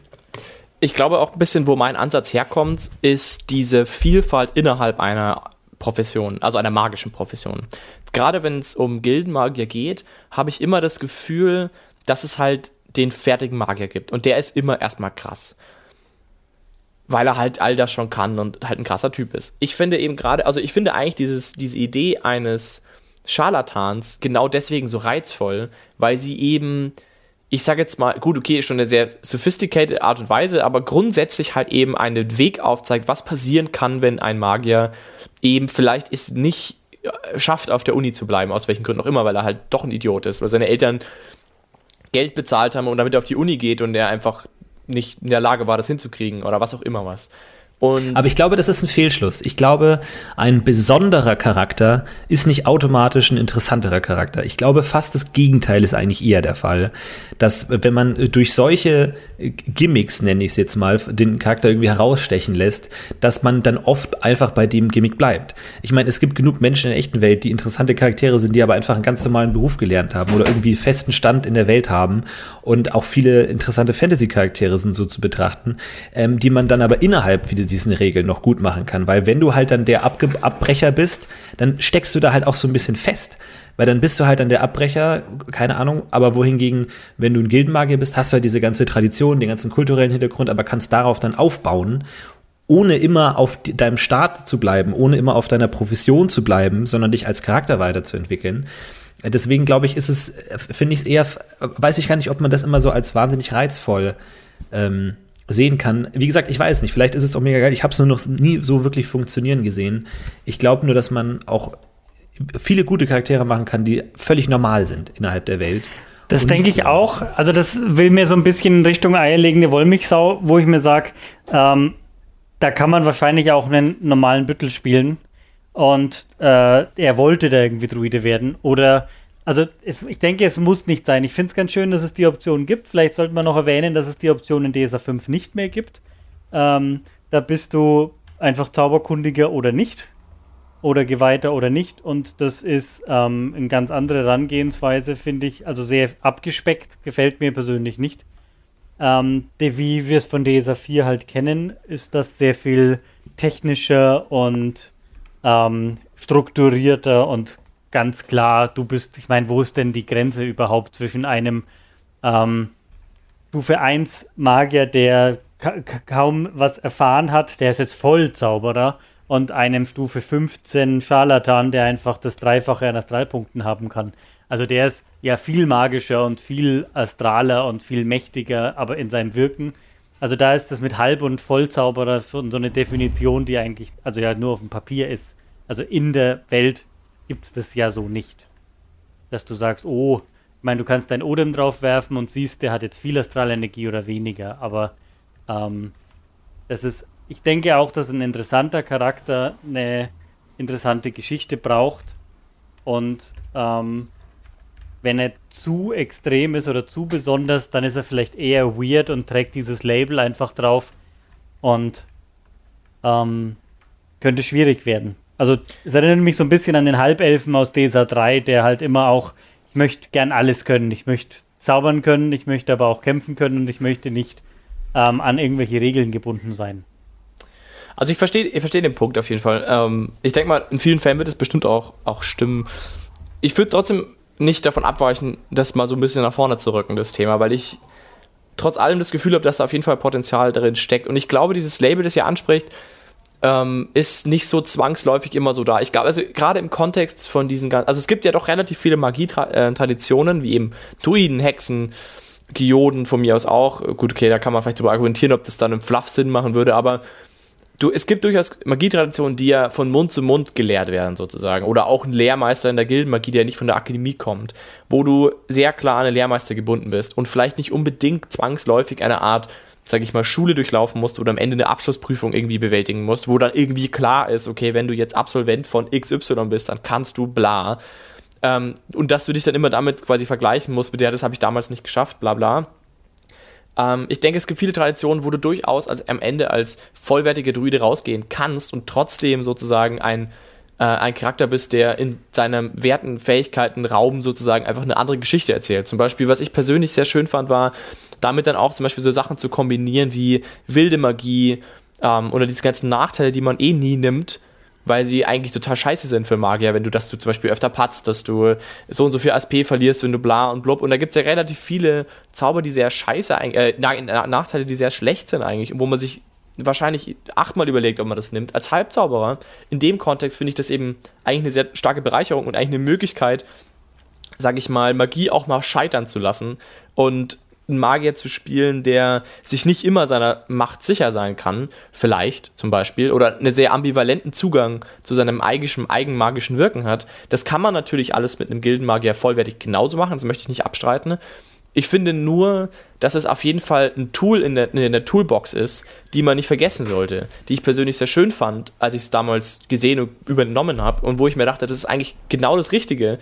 Ich glaube auch ein bisschen, wo mein Ansatz herkommt, ist diese Vielfalt innerhalb einer Profession, also einer magischen Profession. Gerade wenn es um Gildenmagier geht, habe ich immer das Gefühl, dass es halt den fertigen Magier gibt. Und der ist immer erstmal krass weil er halt all das schon kann und halt ein krasser Typ ist. Ich finde eben gerade, also ich finde eigentlich dieses, diese Idee eines Scharlatans genau deswegen so reizvoll, weil sie eben, ich sage jetzt mal, gut, okay, schon eine sehr sophisticated Art und Weise, aber grundsätzlich halt eben einen Weg aufzeigt, was passieren kann, wenn ein Magier eben vielleicht ist nicht schafft, auf der Uni zu bleiben, aus welchen Gründen auch immer, weil er halt doch ein Idiot ist, weil seine Eltern Geld bezahlt haben und damit er auf die Uni geht und er einfach nicht in der Lage war, das hinzukriegen oder was auch immer was. Und Aber ich glaube, das ist ein Fehlschluss. Ich glaube, ein besonderer Charakter ist nicht automatisch ein interessanterer Charakter. Ich glaube, fast das Gegenteil ist eigentlich eher der Fall. Dass, wenn man durch solche Gimmicks, nenne ich es jetzt mal, den Charakter irgendwie herausstechen lässt, dass man dann oft einfach bei dem Gimmick bleibt. Ich meine, es gibt genug Menschen in der echten Welt, die interessante Charaktere sind, die aber einfach einen ganz normalen Beruf gelernt haben oder irgendwie festen Stand in der Welt haben und auch viele interessante Fantasy-Charaktere sind so zu betrachten, ähm, die man dann aber innerhalb wieder diesen Regeln noch gut machen kann. Weil wenn du halt dann der Abge Abbrecher bist, dann steckst du da halt auch so ein bisschen fest. Weil dann bist du halt dann der Abbrecher, keine Ahnung, aber wohingegen, wenn du ein Gildenmagier bist, hast du halt diese ganze Tradition, den ganzen kulturellen Hintergrund, aber kannst darauf dann aufbauen ohne immer auf deinem Start zu bleiben, ohne immer auf deiner Profession zu bleiben, sondern dich als Charakter weiterzuentwickeln. Deswegen glaube ich, ist es, finde ich es eher, weiß ich gar nicht, ob man das immer so als wahnsinnig reizvoll ähm, sehen kann. Wie gesagt, ich weiß nicht, vielleicht ist es auch mega geil. Ich habe es nur noch nie so wirklich funktionieren gesehen. Ich glaube nur, dass man auch viele gute Charaktere machen kann, die völlig normal sind innerhalb der Welt. Das denke ich auch. Also das will mir so ein bisschen in Richtung eierlegende Wollmilchsau, wo ich mir sage, ähm, da kann man wahrscheinlich auch einen normalen Büttel spielen und äh, er wollte da irgendwie Druide werden. Oder, also es, ich denke, es muss nicht sein. Ich finde es ganz schön, dass es die Option gibt. Vielleicht sollte man noch erwähnen, dass es die Option in DSA 5 nicht mehr gibt. Ähm, da bist du einfach Zauberkundiger oder nicht. Oder Geweihter oder nicht. Und das ist ähm, eine ganz andere Herangehensweise, finde ich. Also sehr abgespeckt, gefällt mir persönlich nicht. Ähm, wie wir es von DSA 4 halt kennen, ist das sehr viel technischer und ähm, strukturierter und ganz klar, du bist, ich meine, wo ist denn die Grenze überhaupt zwischen einem ähm, Stufe 1 Magier, der ka kaum was erfahren hat, der ist jetzt voll Zauberer, und einem Stufe 15 Scharlatan, der einfach das Dreifache an Astralpunkten haben kann. Also der ist ja viel magischer und viel astraler und viel mächtiger, aber in seinem Wirken also da ist das mit Halb- und Vollzauberer so eine Definition, die eigentlich, also ja nur auf dem Papier ist. Also in der Welt gibt es das ja so nicht. Dass du sagst, oh, ich meine, du kannst dein Odem drauf werfen und siehst, der hat jetzt viel Astralenergie oder weniger, aber ähm, das ist, ich denke auch, dass ein interessanter Charakter eine interessante Geschichte braucht und ähm, wenn er zu extrem ist oder zu besonders, dann ist er vielleicht eher weird und trägt dieses Label einfach drauf und ähm, könnte schwierig werden. Also es erinnert mich so ein bisschen an den Halbelfen aus DSA 3, der halt immer auch, ich möchte gern alles können, ich möchte zaubern können, ich möchte aber auch kämpfen können und ich möchte nicht ähm, an irgendwelche Regeln gebunden sein. Also ich verstehe ich versteh den Punkt auf jeden Fall. Ähm, ich denke mal, in vielen Fällen wird es bestimmt auch, auch stimmen. Ich würde trotzdem nicht davon abweichen, das mal so ein bisschen nach vorne zu rücken, das Thema, weil ich trotz allem das Gefühl habe, dass da auf jeden Fall Potenzial drin steckt. Und ich glaube, dieses Label, das ihr anspricht, ähm, ist nicht so zwangsläufig immer so da. Ich glaube, also gerade im Kontext von diesen ganzen, also es gibt ja doch relativ viele Magie-Traditionen, wie eben Druiden, Hexen, Geoden von mir aus auch. Gut, okay, da kann man vielleicht darüber argumentieren, ob das dann im Fluff Sinn machen würde, aber du, es gibt durchaus Magietraditionen, die ja von Mund zu Mund gelehrt werden, sozusagen. Oder auch ein Lehrmeister in der Gildenmagie, der nicht von der Akademie kommt, wo du sehr klar an einen Lehrmeister gebunden bist und vielleicht nicht unbedingt zwangsläufig eine Art, sag ich mal, Schule durchlaufen musst oder am Ende eine Abschlussprüfung irgendwie bewältigen musst, wo dann irgendwie klar ist, okay, wenn du jetzt Absolvent von XY bist, dann kannst du bla. Ähm, und dass du dich dann immer damit quasi vergleichen musst, mit der, das habe ich damals nicht geschafft, bla bla ähm, ich denke, es gibt viele Traditionen, wo du durchaus als, am Ende als vollwertiger Druide rausgehen kannst und trotzdem sozusagen ein, äh, ein Charakter bist, der in seinen Werten, Fähigkeiten, Raum sozusagen einfach eine andere Geschichte erzählt. Zum Beispiel, was ich persönlich sehr schön fand, war, damit dann auch zum Beispiel so Sachen zu kombinieren wie wilde Magie ähm, oder diese ganzen Nachteile, die man eh nie nimmt, weil sie eigentlich total scheiße sind für Magier, wenn du, dass du zum Beispiel öfter patzt, dass du so und so viel ASP verlierst, wenn du bla und blub. Und da gibt es ja relativ viele Zauber, die sehr scheiße, äh, Nachteile, die sehr schlecht sind eigentlich, wo man sich wahrscheinlich achtmal überlegt, ob man das nimmt. Als Halbzauberer, in dem Kontext finde ich das eben eigentlich eine sehr starke Bereicherung und eigentlich eine Möglichkeit, sage ich mal, Magie auch mal scheitern zu lassen und einen Magier zu spielen, der sich nicht immer seiner Macht sicher sein kann, vielleicht zum Beispiel, oder einen sehr ambivalenten Zugang zu seinem eigischen, eigenmagischen Wirken hat. Das kann man natürlich alles mit einem Gildenmagier vollwertig genauso machen, das möchte ich nicht abstreiten. Ich finde nur, dass es auf jeden Fall ein Tool in der, in der Toolbox ist, die man nicht vergessen sollte, die ich persönlich sehr schön fand, als ich es damals gesehen und übernommen habe und wo ich mir dachte, das ist eigentlich genau das Richtige,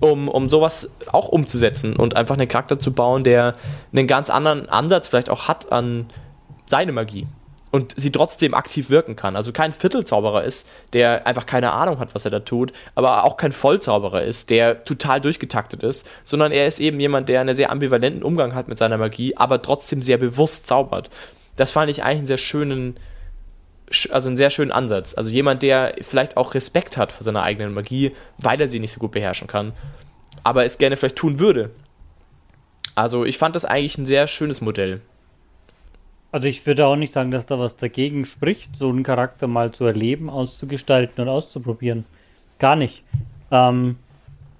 um, um sowas auch umzusetzen und einfach einen Charakter zu bauen, der einen ganz anderen Ansatz vielleicht auch hat an seine Magie und sie trotzdem aktiv wirken kann. Also kein Viertelzauberer ist, der einfach keine Ahnung hat, was er da tut, aber auch kein Vollzauberer ist, der total durchgetaktet ist, sondern er ist eben jemand, der einen sehr ambivalenten Umgang hat mit seiner Magie, aber trotzdem sehr bewusst zaubert. Das fand ich eigentlich einen sehr schönen, also einen sehr schönen Ansatz. Also jemand, der vielleicht auch Respekt hat vor seiner eigenen Magie, weil er sie nicht so gut beherrschen kann, aber es gerne vielleicht tun würde. Also ich fand das eigentlich ein sehr schönes Modell. Also ich würde auch nicht sagen, dass da was dagegen spricht, so einen Charakter mal zu erleben, auszugestalten und auszuprobieren. Gar nicht. Ähm,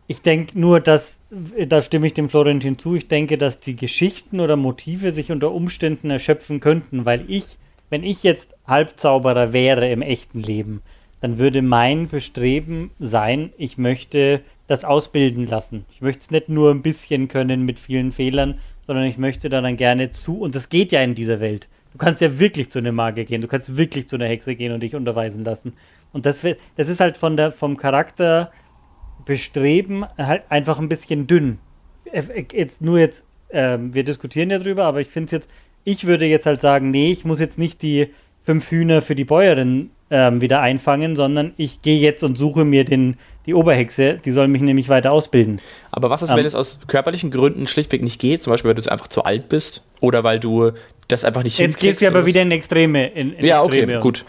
ich denke nur, dass, da stimme ich dem Florentin zu, ich denke, dass die Geschichten oder Motive sich unter Umständen erschöpfen könnten, weil ich, wenn ich jetzt Halbzauberer wäre im echten Leben, dann würde mein Bestreben sein, ich möchte das ausbilden lassen. Ich möchte es nicht nur ein bisschen können mit vielen Fehlern, sondern ich möchte da dann gerne zu, und das geht ja in dieser Welt, Du kannst ja wirklich zu einem Magier gehen, du kannst wirklich zu einer Hexe gehen und dich unterweisen lassen. Und das, das ist halt von der, vom Charakter Bestreben halt einfach ein bisschen dünn. Jetzt nur jetzt, ähm, wir diskutieren ja drüber, aber ich finde es jetzt, ich würde jetzt halt sagen, nee, ich muss jetzt nicht die fünf Hühner für die Bäuerin ähm, wieder einfangen, sondern ich gehe jetzt und suche mir den, die Oberhexe, die soll mich nämlich weiter ausbilden. Aber was ist, wenn ähm, es aus körperlichen Gründen schlichtweg nicht geht? Zum Beispiel, weil du einfach zu alt bist oder weil du das einfach nicht Jetzt gehst du aber wieder in Extreme. In, in ja, Extreme okay, gut.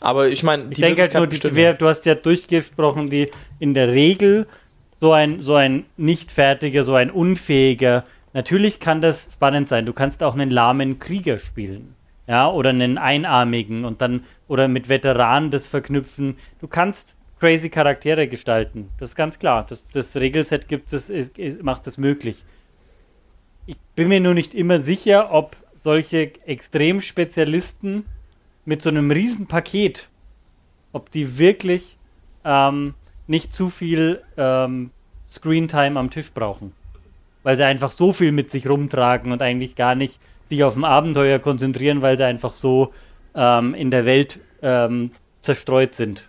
Aber ich meine, ich denke halt nur, die, die, du hast ja durchgesprochen, die in der Regel so ein, so ein nicht fertiger, so ein unfähiger. Natürlich kann das spannend sein. Du kannst auch einen lahmen Krieger spielen. Ja, oder einen einarmigen und dann, oder mit Veteranen das verknüpfen. Du kannst crazy Charaktere gestalten. Das ist ganz klar. Das, das Regelset gibt es, macht das möglich. Ich bin mir nur nicht immer sicher, ob solche Extremspezialisten mit so einem riesen Paket, ob die wirklich ähm, nicht zu viel ähm, Screentime am Tisch brauchen. Weil sie einfach so viel mit sich rumtragen und eigentlich gar nicht sich auf dem Abenteuer konzentrieren, weil sie einfach so ähm, in der Welt ähm, zerstreut sind.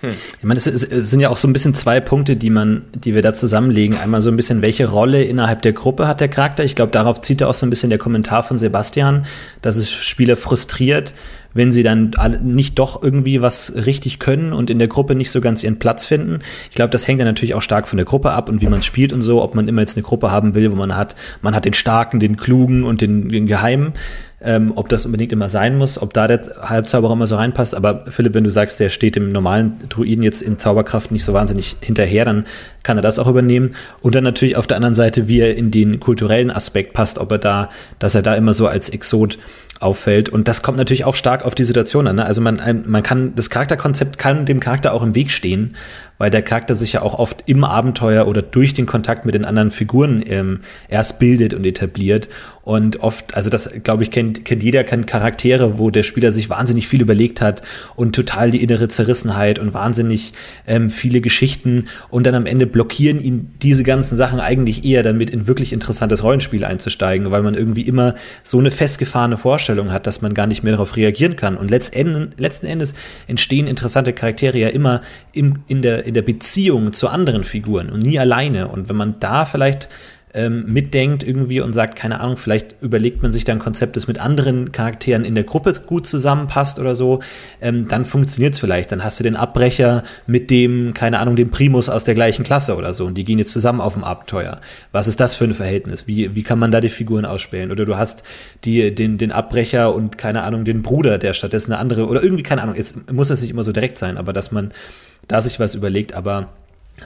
Hm. Ich meine, es, es, sind ja auch so ein bisschen zwei Punkte, die man, die wir da zusammenlegen. Einmal so ein bisschen, welche Rolle innerhalb der Gruppe hat der Charakter? Ich glaube, darauf zieht er auch so ein bisschen der Kommentar von Sebastian, dass es Spieler frustriert, wenn sie dann nicht doch irgendwie was richtig können und in der Gruppe nicht so ganz ihren Platz finden. Ich glaube, das hängt dann natürlich auch stark von der Gruppe ab und wie man spielt und so, ob man immer jetzt eine Gruppe haben will, wo man hat, man hat den Starken, den Klugen und den, den Geheimen ähm, ob das unbedingt immer sein muss, ob da der Halbzauberer immer so reinpasst. Aber Philipp, wenn du sagst, der steht dem normalen Druiden jetzt in Zauberkraft nicht so wahnsinnig hinterher, dann kann er das auch übernehmen. Und dann natürlich auf der anderen Seite, wie er in den kulturellen Aspekt passt, ob er da, dass er da immer so als Exot auffällt. Und das kommt natürlich auch stark auf die Situation an. Ne? Also man, man kann, das Charakterkonzept kann dem Charakter auch im Weg stehen, weil der Charakter sich ja auch oft im Abenteuer oder durch den Kontakt mit den anderen Figuren ähm, erst bildet und etabliert. Und oft, also das, glaube ich, kennt, kennt jeder, kennt Charaktere, wo der Spieler sich wahnsinnig viel überlegt hat und total die innere Zerrissenheit und wahnsinnig ähm, viele Geschichten und dann am Ende blockieren ihn diese ganzen Sachen eigentlich eher damit in wirklich interessantes Rollenspiel einzusteigen, weil man irgendwie immer so eine festgefahrene Vorstellung hat, dass man gar nicht mehr darauf reagieren kann. Und letzten, letzten Endes entstehen interessante Charaktere ja immer im, in der in der Beziehung zu anderen Figuren und nie alleine. Und wenn man da vielleicht ähm, mitdenkt irgendwie und sagt, keine Ahnung, vielleicht überlegt man sich da ein Konzept, das mit anderen Charakteren in der Gruppe gut zusammenpasst oder so, ähm, dann funktioniert es vielleicht. Dann hast du den Abbrecher mit dem, keine Ahnung, dem Primus aus der gleichen Klasse oder so und die gehen jetzt zusammen auf dem Abenteuer. Was ist das für ein Verhältnis? Wie, wie kann man da die Figuren ausspielen? Oder du hast die, den, den Abbrecher und keine Ahnung, den Bruder, der stattdessen eine andere, oder irgendwie, keine Ahnung, jetzt muss das nicht immer so direkt sein, aber dass man da sich was überlegt, aber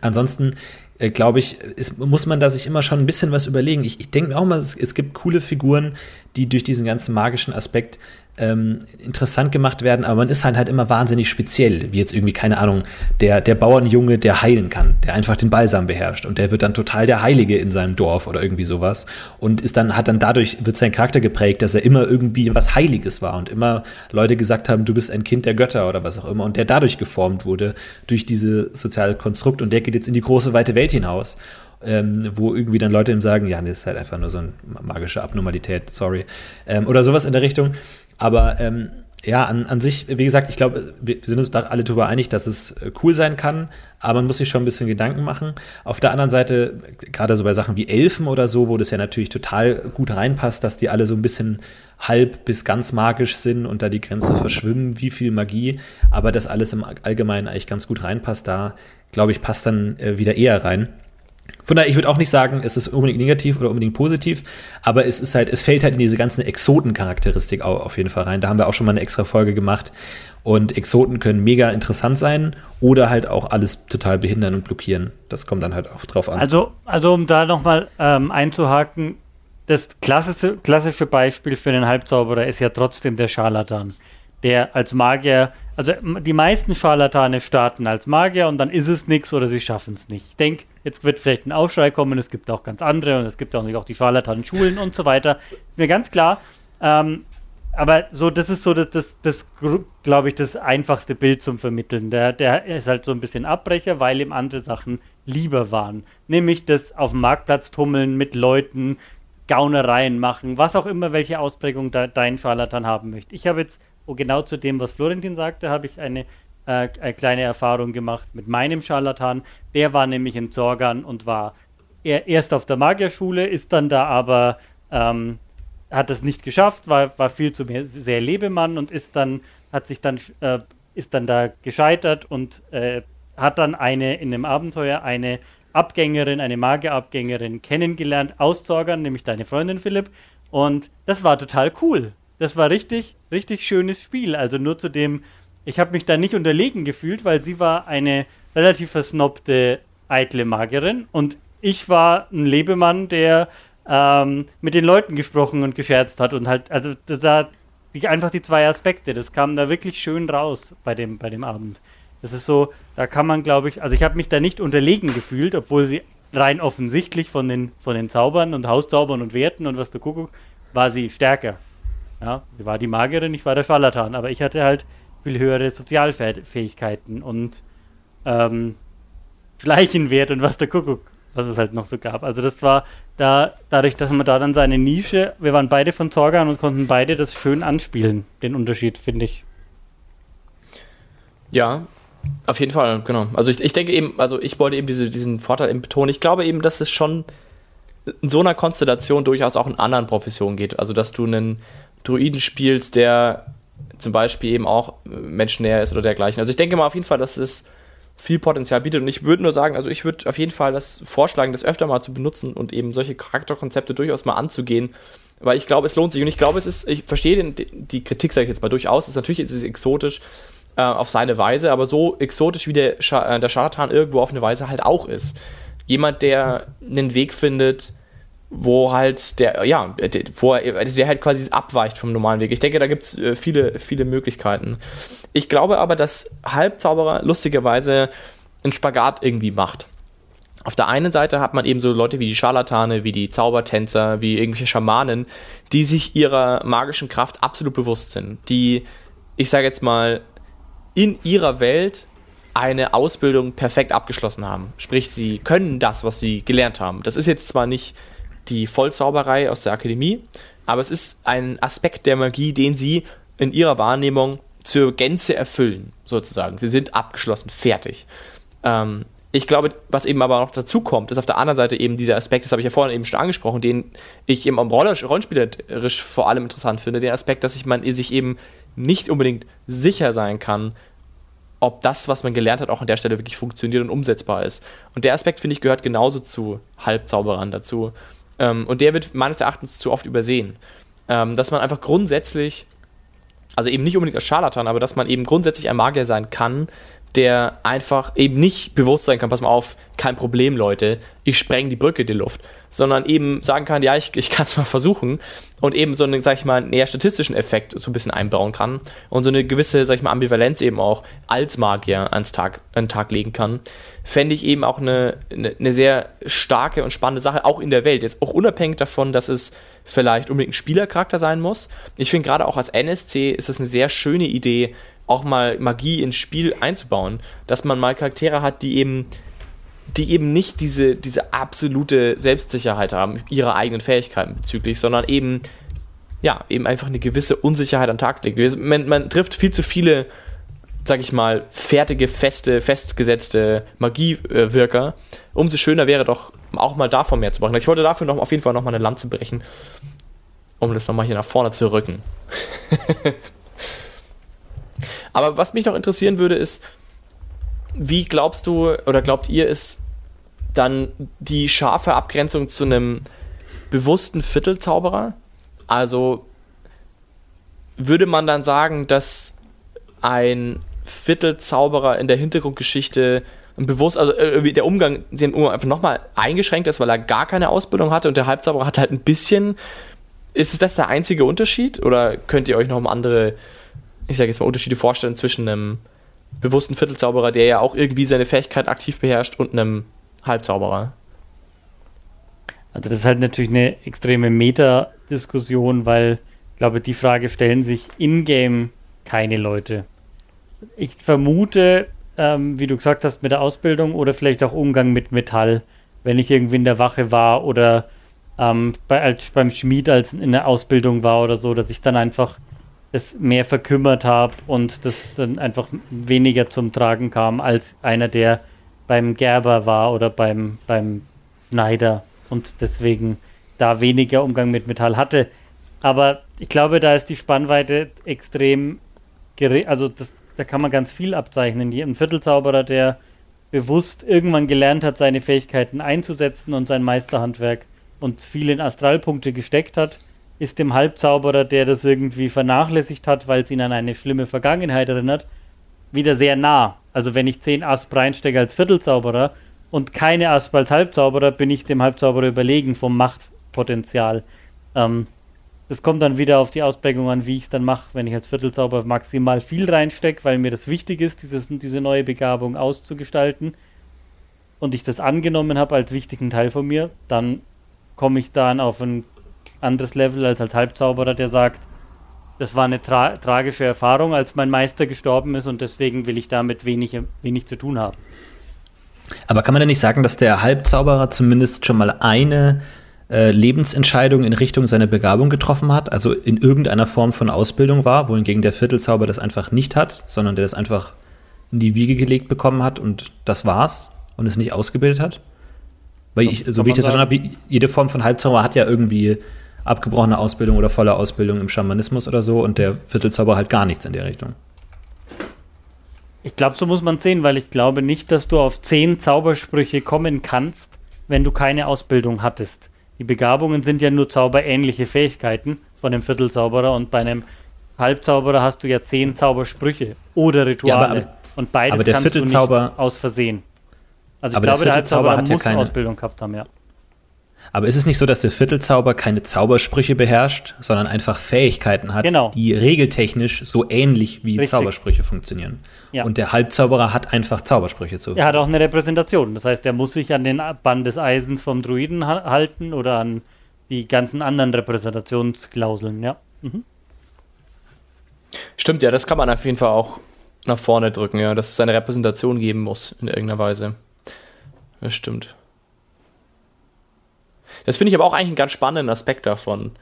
ansonsten äh, glaube ich, ist, muss man da sich immer schon ein bisschen was überlegen. Ich, ich denke mir auch mal, es, es, gibt coole Figuren, die durch diesen ganzen magischen Aspekt ähm, interessant gemacht werden, aber man ist halt halt immer wahnsinnig speziell, wie jetzt irgendwie, keine Ahnung, der, der Bauernjunge, der heilen kann, der einfach den Balsam beherrscht und der wird dann total der Heilige in seinem Dorf oder irgendwie sowas und ist dann, hat dann dadurch, wird sein Charakter geprägt, dass er immer irgendwie was Heiliges war und immer Leute gesagt haben, du bist ein Kind der Götter oder was auch immer und der dadurch geformt wurde durch diese soziale Konstrukt und der geht jetzt in die große weite Welt hinaus ähm, wo irgendwie dann Leute ihm sagen, ja, das ist halt einfach nur so eine magische Abnormalität, sorry. Ähm, oder sowas in der Richtung. Aber ähm, ja, an, an sich, wie gesagt, ich glaube, wir sind uns da alle darüber einig, dass es äh, cool sein kann, aber man muss sich schon ein bisschen Gedanken machen. Auf der anderen Seite, gerade so bei Sachen wie Elfen oder so, wo das ja natürlich total gut reinpasst, dass die alle so ein bisschen halb bis ganz magisch sind und da die Grenze verschwimmen, wie viel Magie, aber das alles im Allgemeinen eigentlich ganz gut reinpasst, da glaube ich, passt dann äh, wieder eher rein. Von daher, ich würde auch nicht sagen, es ist unbedingt negativ oder unbedingt positiv, aber es ist halt, es fällt halt in diese ganzen Exoten-Charakteristik auf jeden Fall rein. Da haben wir auch schon mal eine extra Folge gemacht. Und Exoten können mega interessant sein oder halt auch alles total behindern und blockieren. Das kommt dann halt auch drauf an. Also, also um da nochmal ähm, einzuhaken, das klassische, klassische Beispiel für den Halbzauberer ist ja trotzdem der Scharlatan, der als Magier also die meisten Scharlatane starten als Magier und dann ist es nichts oder sie schaffen es nicht. Ich denke, jetzt wird vielleicht ein Aufschrei kommen, es gibt auch ganz andere und es gibt auch, auch die Scharlatanen-Schulen und so weiter. Ist mir ganz klar. Ähm, aber so, das ist so das, das, das glaube ich, das einfachste Bild zum Vermitteln. Der, der ist halt so ein bisschen Abbrecher, weil ihm andere Sachen lieber waren. Nämlich das auf dem Marktplatz tummeln mit Leuten, Gaunereien machen, was auch immer, welche Ausprägung da, dein Scharlatan haben möchte. Ich habe jetzt, oh, genau zu dem, was Florentin sagte, habe ich eine, äh, eine kleine Erfahrung gemacht mit meinem Scharlatan. Der war nämlich in Zorgan und war er, erst auf der Magierschule, ist dann da aber ähm, hat es nicht geschafft, war, war viel zu sehr Lebemann und ist dann, hat sich dann, äh, ist dann da gescheitert und äh, hat dann eine in dem Abenteuer eine Abgängerin, eine Magierabgängerin kennengelernt, auszorgern, nämlich deine Freundin Philipp. Und das war total cool. Das war richtig, richtig schönes Spiel. Also nur zu dem, ich habe mich da nicht unterlegen gefühlt, weil sie war eine relativ versnobte, eitle Magierin und ich war ein Lebemann, der ähm, mit den Leuten gesprochen und gescherzt hat und halt, also da die, einfach die zwei Aspekte, das kam da wirklich schön raus bei dem, bei dem Abend. Das ist so, da kann man, glaube ich, also ich habe mich da nicht unterlegen gefühlt, obwohl sie rein offensichtlich von den, von den Zaubern und Hauszaubern und Werten und was der Kuckuck, war sie stärker. Ja, sie war die Magerin, ich war der Scharlatan, aber ich hatte halt viel höhere Sozialfähigkeiten und ähm, Fleichenwert und was der Kuckuck was es halt noch so gab. Also das war da, dadurch, dass man da dann seine Nische, wir waren beide von Zorgan und konnten beide das schön anspielen, den Unterschied, finde ich. Ja, auf jeden Fall, genau. Also ich, ich denke eben, also ich wollte eben diese, diesen Vorteil eben betonen. Ich glaube eben, dass es schon in so einer Konstellation durchaus auch in anderen Professionen geht. Also dass du einen Druiden spielst, der zum Beispiel eben auch menschennäher ist oder dergleichen. Also ich denke mal auf jeden Fall, dass es viel Potenzial bietet. Und ich würde nur sagen, also ich würde auf jeden Fall das vorschlagen, das öfter mal zu benutzen und eben solche Charakterkonzepte durchaus mal anzugehen, weil ich glaube, es lohnt sich. Und ich glaube, es ist, ich verstehe den, die Kritik, sage ich jetzt mal durchaus, ist natürlich ist es exotisch äh, auf seine Weise, aber so exotisch wie der, Scha äh, der Scharlatan irgendwo auf eine Weise halt auch ist. Jemand, der einen Weg findet, wo halt der, ja, wo er, der halt quasi abweicht vom normalen Weg. Ich denke, da gibt es äh, viele, viele Möglichkeiten. Ich glaube aber, dass Halbzauberer lustigerweise einen Spagat irgendwie macht. Auf der einen Seite hat man eben so Leute wie die Scharlatane, wie die Zaubertänzer, wie irgendwelche Schamanen, die sich ihrer magischen Kraft absolut bewusst sind. Die, ich sage jetzt mal, in ihrer Welt eine Ausbildung perfekt abgeschlossen haben. Sprich, sie können das, was sie gelernt haben. Das ist jetzt zwar nicht die Vollzauberei aus der Akademie, aber es ist ein Aspekt der Magie, den sie in ihrer Wahrnehmung zur Gänze erfüllen, sozusagen. Sie sind abgeschlossen, fertig. Ähm, ich glaube, was eben aber noch dazu kommt, ist auf der anderen Seite eben dieser Aspekt, das habe ich ja vorhin eben schon angesprochen, den ich eben Rollenspielerisch vor allem interessant finde, den Aspekt, dass ich man sich eben nicht unbedingt sicher sein kann, ob das, was man gelernt hat, auch an der Stelle wirklich funktioniert und umsetzbar ist. Und der Aspekt, finde ich, gehört genauso zu Halbzauberern dazu. Ähm, und der wird meines Erachtens zu oft übersehen. Ähm, dass man einfach grundsätzlich, also eben nicht unbedingt als Scharlatan, aber dass man eben grundsätzlich ein Magier sein kann, der einfach eben nicht bewusst sein kann, pass mal auf, kein Problem, Leute, ich spreng die Brücke in die Luft, sondern eben sagen kann, ja, ich, ich kann es mal versuchen und eben so einen, sag ich mal, einen eher statistischen Effekt so ein bisschen einbauen kann und so eine gewisse, sag ich mal, Ambivalenz eben auch als Magier ans Tag, an den Tag legen kann, fände ich eben auch eine, eine, sehr starke und spannende Sache, auch in der Welt, jetzt auch unabhängig davon, dass es vielleicht unbedingt ein Spielercharakter sein muss. Ich finde gerade auch als NSC ist das eine sehr schöne Idee, auch mal Magie ins Spiel einzubauen, dass man mal Charaktere hat, die eben die eben nicht diese, diese absolute Selbstsicherheit haben, ihre eigenen Fähigkeiten bezüglich, sondern eben, ja, eben einfach eine gewisse Unsicherheit an Tag legt. Man, man trifft viel zu viele, sag ich mal, fertige, feste, festgesetzte Magiewirker. Umso schöner wäre doch auch mal davon mehr zu machen. Ich wollte dafür noch auf jeden Fall noch mal eine Lanze brechen, um das nochmal hier nach vorne zu rücken. Aber was mich noch interessieren würde, ist, wie glaubst du oder glaubt ihr, ist dann die scharfe Abgrenzung zu einem bewussten Viertelzauberer? Also würde man dann sagen, dass ein Viertelzauberer in der Hintergrundgeschichte bewusst, also äh, der Umgang den Umgang einfach nochmal eingeschränkt ist, weil er gar keine Ausbildung hatte und der Halbzauberer hat halt ein bisschen. Ist das der einzige Unterschied oder könnt ihr euch noch mal andere ich sage jetzt mal, Unterschiede vorstellen zwischen einem bewussten Viertelzauberer, der ja auch irgendwie seine Fähigkeit aktiv beherrscht, und einem Halbzauberer? Also das ist halt natürlich eine extreme Meta-Diskussion, weil glaube, die Frage stellen sich in-game keine Leute. Ich vermute, ähm, wie du gesagt hast, mit der Ausbildung oder vielleicht auch Umgang mit Metall, wenn ich irgendwie in der Wache war oder ähm, bei, als beim Schmied als in der Ausbildung war oder so, dass ich dann einfach es mehr verkümmert habe und das dann einfach weniger zum Tragen kam als einer, der beim Gerber war oder beim, beim Schneider und deswegen da weniger Umgang mit Metall hatte. Aber ich glaube, da ist die Spannweite extrem gering. Also das, da kann man ganz viel abzeichnen. Ein Viertelzauberer, der bewusst irgendwann gelernt hat, seine Fähigkeiten einzusetzen und sein Meisterhandwerk und viel in Astralpunkte gesteckt hat, ist dem Halbzauberer, der das irgendwie vernachlässigt hat, weil es ihn an eine schlimme Vergangenheit erinnert, wieder sehr nah. Also wenn ich 10 Asp reinstecke als Viertelzauberer und keine Asp als Halbzauberer, bin ich dem Halbzauberer überlegen vom Machtpotenzial. Ähm, das kommt dann wieder auf die Ausprägung an, wie ich es dann mache, wenn ich als Viertelzauber maximal viel reinstecke, weil mir das wichtig ist, dieses, diese neue Begabung auszugestalten und ich das angenommen habe als wichtigen Teil von mir, dann komme ich dann auf ein anderes Level als als Halbzauberer, der sagt, das war eine tra tragische Erfahrung, als mein Meister gestorben ist und deswegen will ich damit wenig, wenig zu tun haben. Aber kann man denn nicht sagen, dass der Halbzauberer zumindest schon mal eine äh, Lebensentscheidung in Richtung seiner Begabung getroffen hat, also in irgendeiner Form von Ausbildung war, wohingegen der Viertelzauber das einfach nicht hat, sondern der das einfach in die Wiege gelegt bekommen hat und das war's und es nicht ausgebildet hat? Weil ich, so wie ich das verstanden habe, jede Form von Halbzauber hat ja irgendwie abgebrochene Ausbildung oder volle Ausbildung im Schamanismus oder so und der Viertelzauber halt gar nichts in der Richtung. Ich glaube, so muss man sehen, weil ich glaube nicht, dass du auf zehn Zaubersprüche kommen kannst, wenn du keine Ausbildung hattest. Die Begabungen sind ja nur zauberähnliche Fähigkeiten von dem Viertelzauberer und bei einem Halbzauberer hast du ja zehn Zaubersprüche oder Rituale. Ja, aber, aber, und beides aber der kannst Viertelzauber, du nicht aus Versehen. Also ich glaube, der, der Halbzauberer muss ja keine, Ausbildung gehabt haben, ja. Aber ist es nicht so, dass der Viertelzauber keine Zaubersprüche beherrscht, sondern einfach Fähigkeiten hat, genau. die regeltechnisch so ähnlich wie Richtig. Zaubersprüche funktionieren? Ja. Und der Halbzauberer hat einfach Zaubersprüche zu. Er hat auch eine Repräsentation. Das heißt, er muss sich an den Bann des Eisens vom Druiden halten oder an die ganzen anderen Repräsentationsklauseln, ja. Mhm. Stimmt, ja, das kann man auf jeden Fall auch nach vorne drücken, ja, dass es eine Repräsentation geben muss in irgendeiner Weise. Das stimmt. Das finde ich aber auch eigentlich einen ganz spannenden Aspekt davon.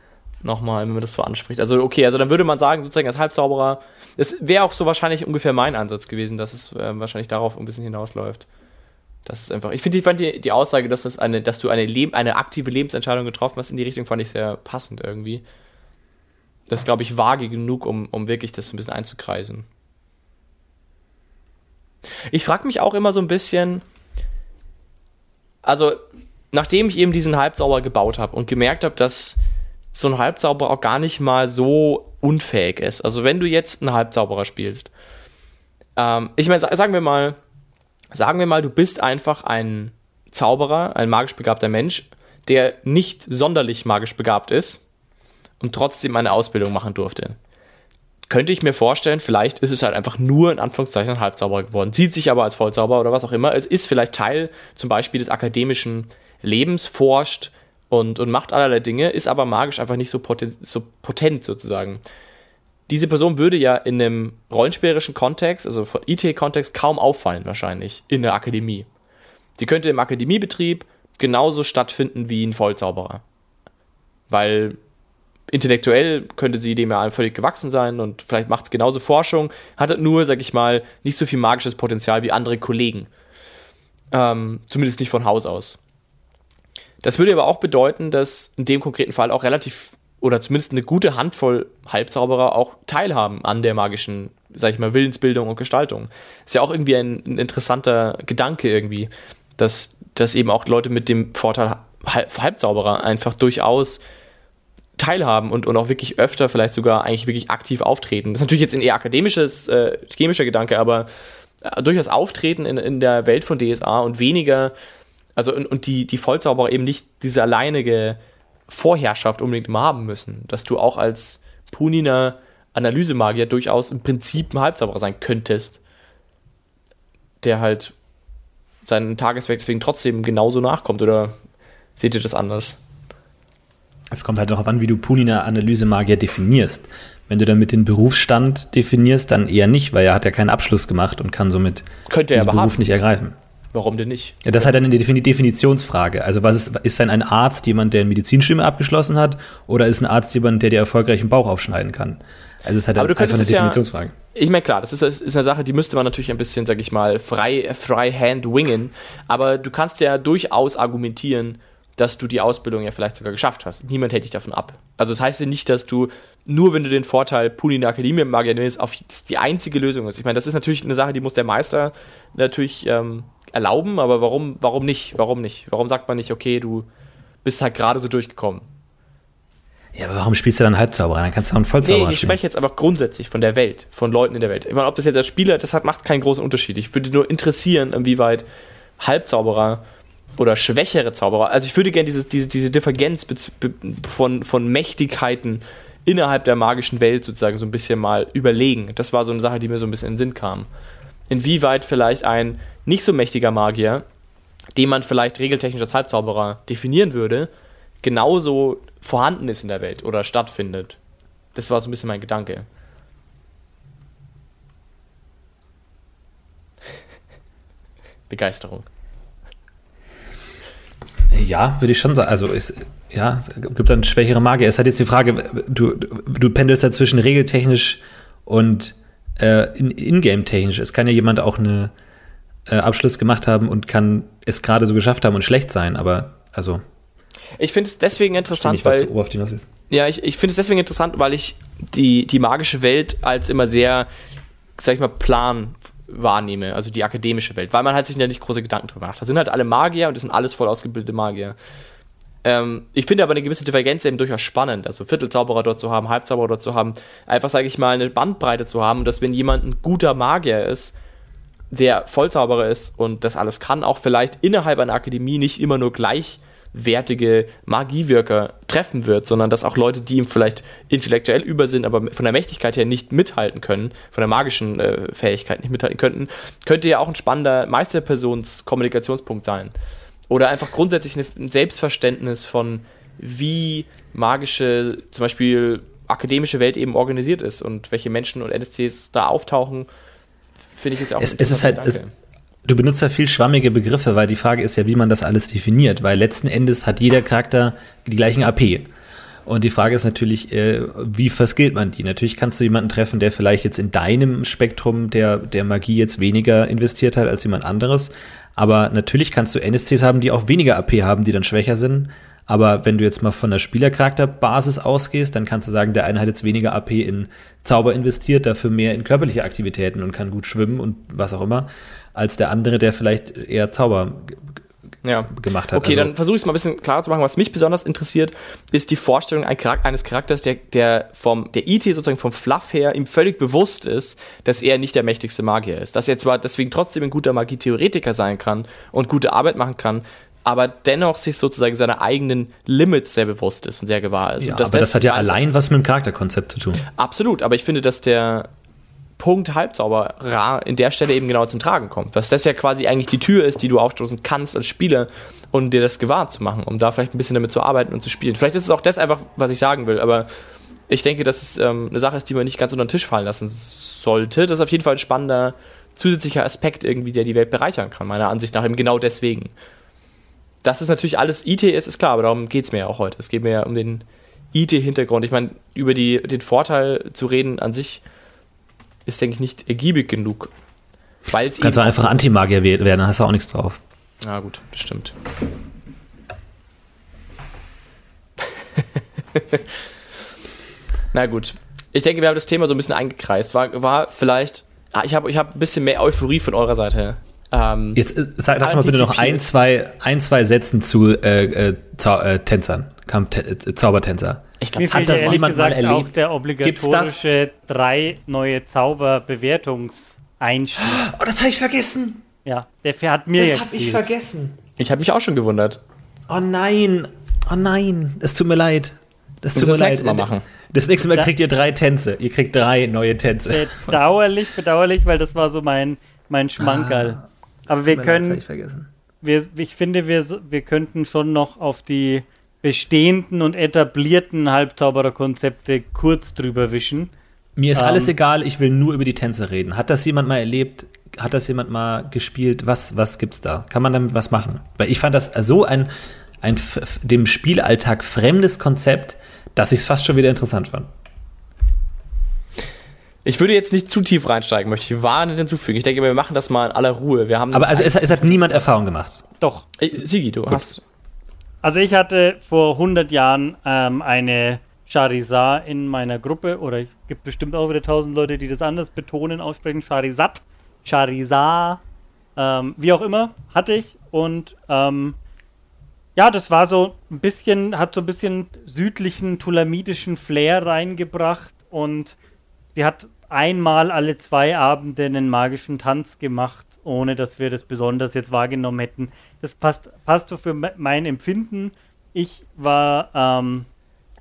Nochmal, wenn man das so anspricht. Also, okay, also dann würde man sagen, sozusagen als Halbzauberer, das wäre auch so wahrscheinlich ungefähr mein Ansatz gewesen, dass es äh, wahrscheinlich darauf ein bisschen hinausläuft. Das ist einfach. Ich finde, ich fand die, die Aussage, dass, das eine, dass du eine, Leb eine aktive Lebensentscheidung getroffen hast in die Richtung, fand ich sehr passend irgendwie. Das ist, glaube ich, vage genug, um, um wirklich das ein bisschen einzukreisen. Ich frage mich auch immer so ein bisschen, also nachdem ich eben diesen Halbzauber gebaut habe und gemerkt habe, dass so ein Halbzauberer auch gar nicht mal so unfähig ist. Also wenn du jetzt einen Halbzauberer spielst, ähm, ich meine, sagen wir mal, sagen wir mal, du bist einfach ein Zauberer, ein magisch begabter Mensch, der nicht sonderlich magisch begabt ist und trotzdem eine Ausbildung machen durfte könnte ich mir vorstellen, vielleicht ist es halt einfach nur in Anführungszeichen ein Halbzauberer geworden, sieht sich aber als Vollzauber oder was auch immer. Es ist vielleicht Teil zum Beispiel des akademischen Lebens, forscht und, und macht allerlei Dinge, ist aber magisch einfach nicht so potent, so potent sozusagen. Diese Person würde ja in einem rollenspielerischen Kontext, also IT-Kontext, kaum auffallen wahrscheinlich in der Akademie. Die könnte im Akademiebetrieb genauso stattfinden wie ein Vollzauberer. Weil intellektuell könnte sie dem ja völlig gewachsen sein und vielleicht macht es genauso Forschung, hat halt nur, sag ich mal, nicht so viel magisches Potenzial wie andere Kollegen. Ähm, zumindest nicht von Haus aus. Das würde aber auch bedeuten, dass in dem konkreten Fall auch relativ oder zumindest eine gute Handvoll Halbzauberer auch teilhaben an der magischen, sag ich mal, Willensbildung und Gestaltung. Ist ja auch irgendwie ein, ein interessanter Gedanke irgendwie, dass, dass eben auch Leute mit dem Vorteil Halbzauberer einfach durchaus teilhaben und, und auch wirklich öfter vielleicht sogar eigentlich wirklich aktiv auftreten. Das ist natürlich jetzt ein eher akademisches, äh, chemischer Gedanke, aber äh, durchaus auftreten in, in der Welt von DSA und weniger, also und, und die, die Vollzauberer eben nicht diese alleinige Vorherrschaft unbedingt immer haben müssen, dass du auch als Puniner Analysemagier durchaus im Prinzip ein Halbzauberer sein könntest, der halt seinen Tageswerk deswegen trotzdem genauso nachkommt, oder seht ihr das anders? Es kommt halt darauf an, wie du Punina Analysemagier definierst. Wenn du dann mit dem Berufsstand definierst, dann eher nicht, weil er hat ja keinen Abschluss gemacht und kann somit Könnte diesen Beruf haben. nicht ergreifen. Warum denn nicht? Ja, das ist halt dann eine Definitionsfrage. Also was ist, ist dann ein Arzt jemand, der ein Medizinstimme abgeschlossen hat oder ist ein Arzt jemand, der dir erfolgreich einen Bauch aufschneiden kann? Also es ist halt einfach eine Definitionsfrage. Ja, ich meine, klar, das ist, ist, eine Sache, die müsste man natürlich ein bisschen, sag ich mal, frei, frei hand wingen, aber du kannst ja durchaus argumentieren, dass du die Ausbildung ja vielleicht sogar geschafft hast. Niemand hält dich davon ab. Also das heißt ja nicht, dass du nur, wenn du den Vorteil Puni in der Akademie Magier auf die einzige Lösung ist. Ich meine, das ist natürlich eine Sache, die muss der Meister natürlich ähm, erlauben, aber warum, warum nicht? Warum nicht? Warum sagt man nicht, okay, du bist halt gerade so durchgekommen? Ja, aber warum spielst du dann Halbzauberer? Dann kannst du auch einen Vollzauberer nee, ich spreche jetzt einfach grundsätzlich von der Welt, von Leuten in der Welt. Ich meine, ob das jetzt als Spieler, das hat, macht keinen großen Unterschied. Ich würde nur interessieren, inwieweit Halbzauberer oder schwächere Zauberer. Also ich würde gerne diese, diese, diese Divergenz von, von Mächtigkeiten innerhalb der magischen Welt sozusagen so ein bisschen mal überlegen. Das war so eine Sache, die mir so ein bisschen in den Sinn kam. Inwieweit vielleicht ein nicht so mächtiger Magier, den man vielleicht regeltechnisch als Halbzauberer definieren würde, genauso vorhanden ist in der Welt oder stattfindet. Das war so ein bisschen mein Gedanke. Begeisterung. Ja, würde ich schon sagen. Also ist, ja, es gibt dann schwächere Magier. Es hat jetzt die Frage, du, du pendelst ja zwischen regeltechnisch und äh, in-game-technisch. es kann ja jemand auch einen äh, Abschluss gemacht haben und kann es gerade so geschafft haben und schlecht sein, aber also. Ich finde es deswegen interessant, nicht, weil. Ja, ich, ich finde es deswegen interessant, weil ich die, die magische Welt als immer sehr, sag ich mal, plan wahrnehme, also die akademische Welt, weil man halt sich ja nicht große Gedanken drüber macht. Da sind halt alle Magier und das sind alles voll ausgebildete Magier. Ähm, ich finde aber eine gewisse Divergenz eben durchaus spannend, also Viertelzauberer dort zu haben, Halbzauberer dort zu haben, einfach, sage ich mal, eine Bandbreite zu haben, dass wenn jemand ein guter Magier ist, der Vollzauberer ist und das alles kann, auch vielleicht innerhalb einer Akademie nicht immer nur gleich wertige Magiewirker treffen wird, sondern dass auch Leute, die ihm vielleicht intellektuell über sind, aber von der Mächtigkeit her nicht mithalten können, von der magischen äh, Fähigkeit nicht mithalten könnten, könnte ja auch ein spannender Meisterpersons-Kommunikationspunkt sein. Oder einfach grundsätzlich ein Selbstverständnis von, wie magische, zum Beispiel akademische Welt eben organisiert ist und welche Menschen und NSCs da auftauchen, finde ich ist auch es, es ist halt, es, Du benutzt ja viel schwammige Begriffe, weil die Frage ist ja, wie man das alles definiert, weil letzten Endes hat jeder Charakter die gleichen AP. Und die Frage ist natürlich, äh, wie verskillt man die? Natürlich kannst du jemanden treffen, der vielleicht jetzt in deinem Spektrum der, der Magie jetzt weniger investiert hat als jemand anderes. Aber natürlich kannst du NSCs haben, die auch weniger AP haben, die dann schwächer sind. Aber wenn du jetzt mal von der Spielercharakterbasis ausgehst, dann kannst du sagen, der eine hat jetzt weniger AP in Zauber investiert, dafür mehr in körperliche Aktivitäten und kann gut schwimmen und was auch immer als der andere, der vielleicht eher Zauber ja. gemacht hat. Okay, also, dann versuche ich es mal ein bisschen klarer zu machen. Was mich besonders interessiert, ist die Vorstellung eines Charakters, der, der vom der IT sozusagen vom Fluff her ihm völlig bewusst ist, dass er nicht der mächtigste Magier ist. Dass er zwar deswegen trotzdem ein guter Magietheoretiker sein kann und gute Arbeit machen kann, aber dennoch sich sozusagen seiner eigenen Limits sehr bewusst ist und sehr gewahr ist. Ja, aber das hat ja allein was mit dem Charakterkonzept zu tun. Absolut, aber ich finde, dass der Punkt Halbzauberer in der Stelle eben genau zum Tragen kommt. Dass das ja quasi eigentlich die Tür ist, die du aufstoßen kannst als Spieler und dir das gewahr zu machen, um da vielleicht ein bisschen damit zu arbeiten und zu spielen. Vielleicht ist es auch das einfach, was ich sagen will, aber ich denke, dass es ähm, eine Sache ist, die man nicht ganz unter den Tisch fallen lassen sollte. Das ist auf jeden Fall ein spannender zusätzlicher Aspekt irgendwie, der die Welt bereichern kann, meiner Ansicht nach eben genau deswegen. Das ist natürlich alles IT ist, ist klar, aber darum geht es mir ja auch heute. Es geht mir ja um den IT-Hintergrund. Ich meine, über die, den Vorteil zu reden an sich, ist, denke ich, nicht ergiebig genug. Weil's Kannst du einfach Anti-Magier werden, dann hast du auch nichts drauf. Ja, gut, das stimmt. Na gut. Ich denke, wir haben das Thema so ein bisschen eingekreist. War, war vielleicht. Ah, ich habe ich hab ein bisschen mehr Euphorie von eurer Seite. Ähm, Jetzt äh, sag, sag mal bitte noch ein zwei, ein, zwei Sätzen zu äh, äh, äh Tänzern, Kampf äh, Zaubertänzer. Ich glaube, hat das jemand mal erlebt? Auch der obligatorische drei neue Zauberbewertungseinstieg. Oh, das habe ich vergessen. Ja, der hat mir Das habe ich vergessen. Ich habe mich auch schon gewundert. Oh nein, oh nein, es tut mir leid. Das tut mir das leid. Nächste Mal machen. Das nächste Mal kriegt ihr drei Tänze. Ihr kriegt drei neue Tänze. Bedauerlich, bedauerlich, weil das war so mein, mein Schmankerl. Ah, Aber wir können. Leid, ich, vergessen. Wir, ich finde, wir, wir könnten schon noch auf die bestehenden und etablierten Halbzaubererkonzepte kurz drüber wischen. Mir ist ähm, alles egal, ich will nur über die Tänze reden. Hat das jemand mal erlebt? Hat das jemand mal gespielt? Was, was gibt's da? Kann man damit was machen? Weil ich fand das so ein, ein dem Spielalltag fremdes Konzept, dass ich es fast schon wieder interessant fand. Ich würde jetzt nicht zu tief reinsteigen, möchte ich warnen hinzufügen. Ich denke, wir machen das mal in aller Ruhe. Wir haben Aber also es, es hat niemand Erfahrung gemacht. Doch. Sigi, du Gut. hast. Also ich hatte vor 100 Jahren ähm, eine Charizard in meiner Gruppe, oder es gibt bestimmt auch wieder tausend Leute, die das anders betonen, aussprechen, Charizard, Charizard, ähm, wie auch immer, hatte ich. Und ähm, ja, das war so ein bisschen, hat so ein bisschen südlichen, tulamidischen Flair reingebracht. Und sie hat einmal alle zwei Abende einen magischen Tanz gemacht, ohne dass wir das besonders jetzt wahrgenommen hätten. Das passt, passt so für mein Empfinden. Ich war ähm,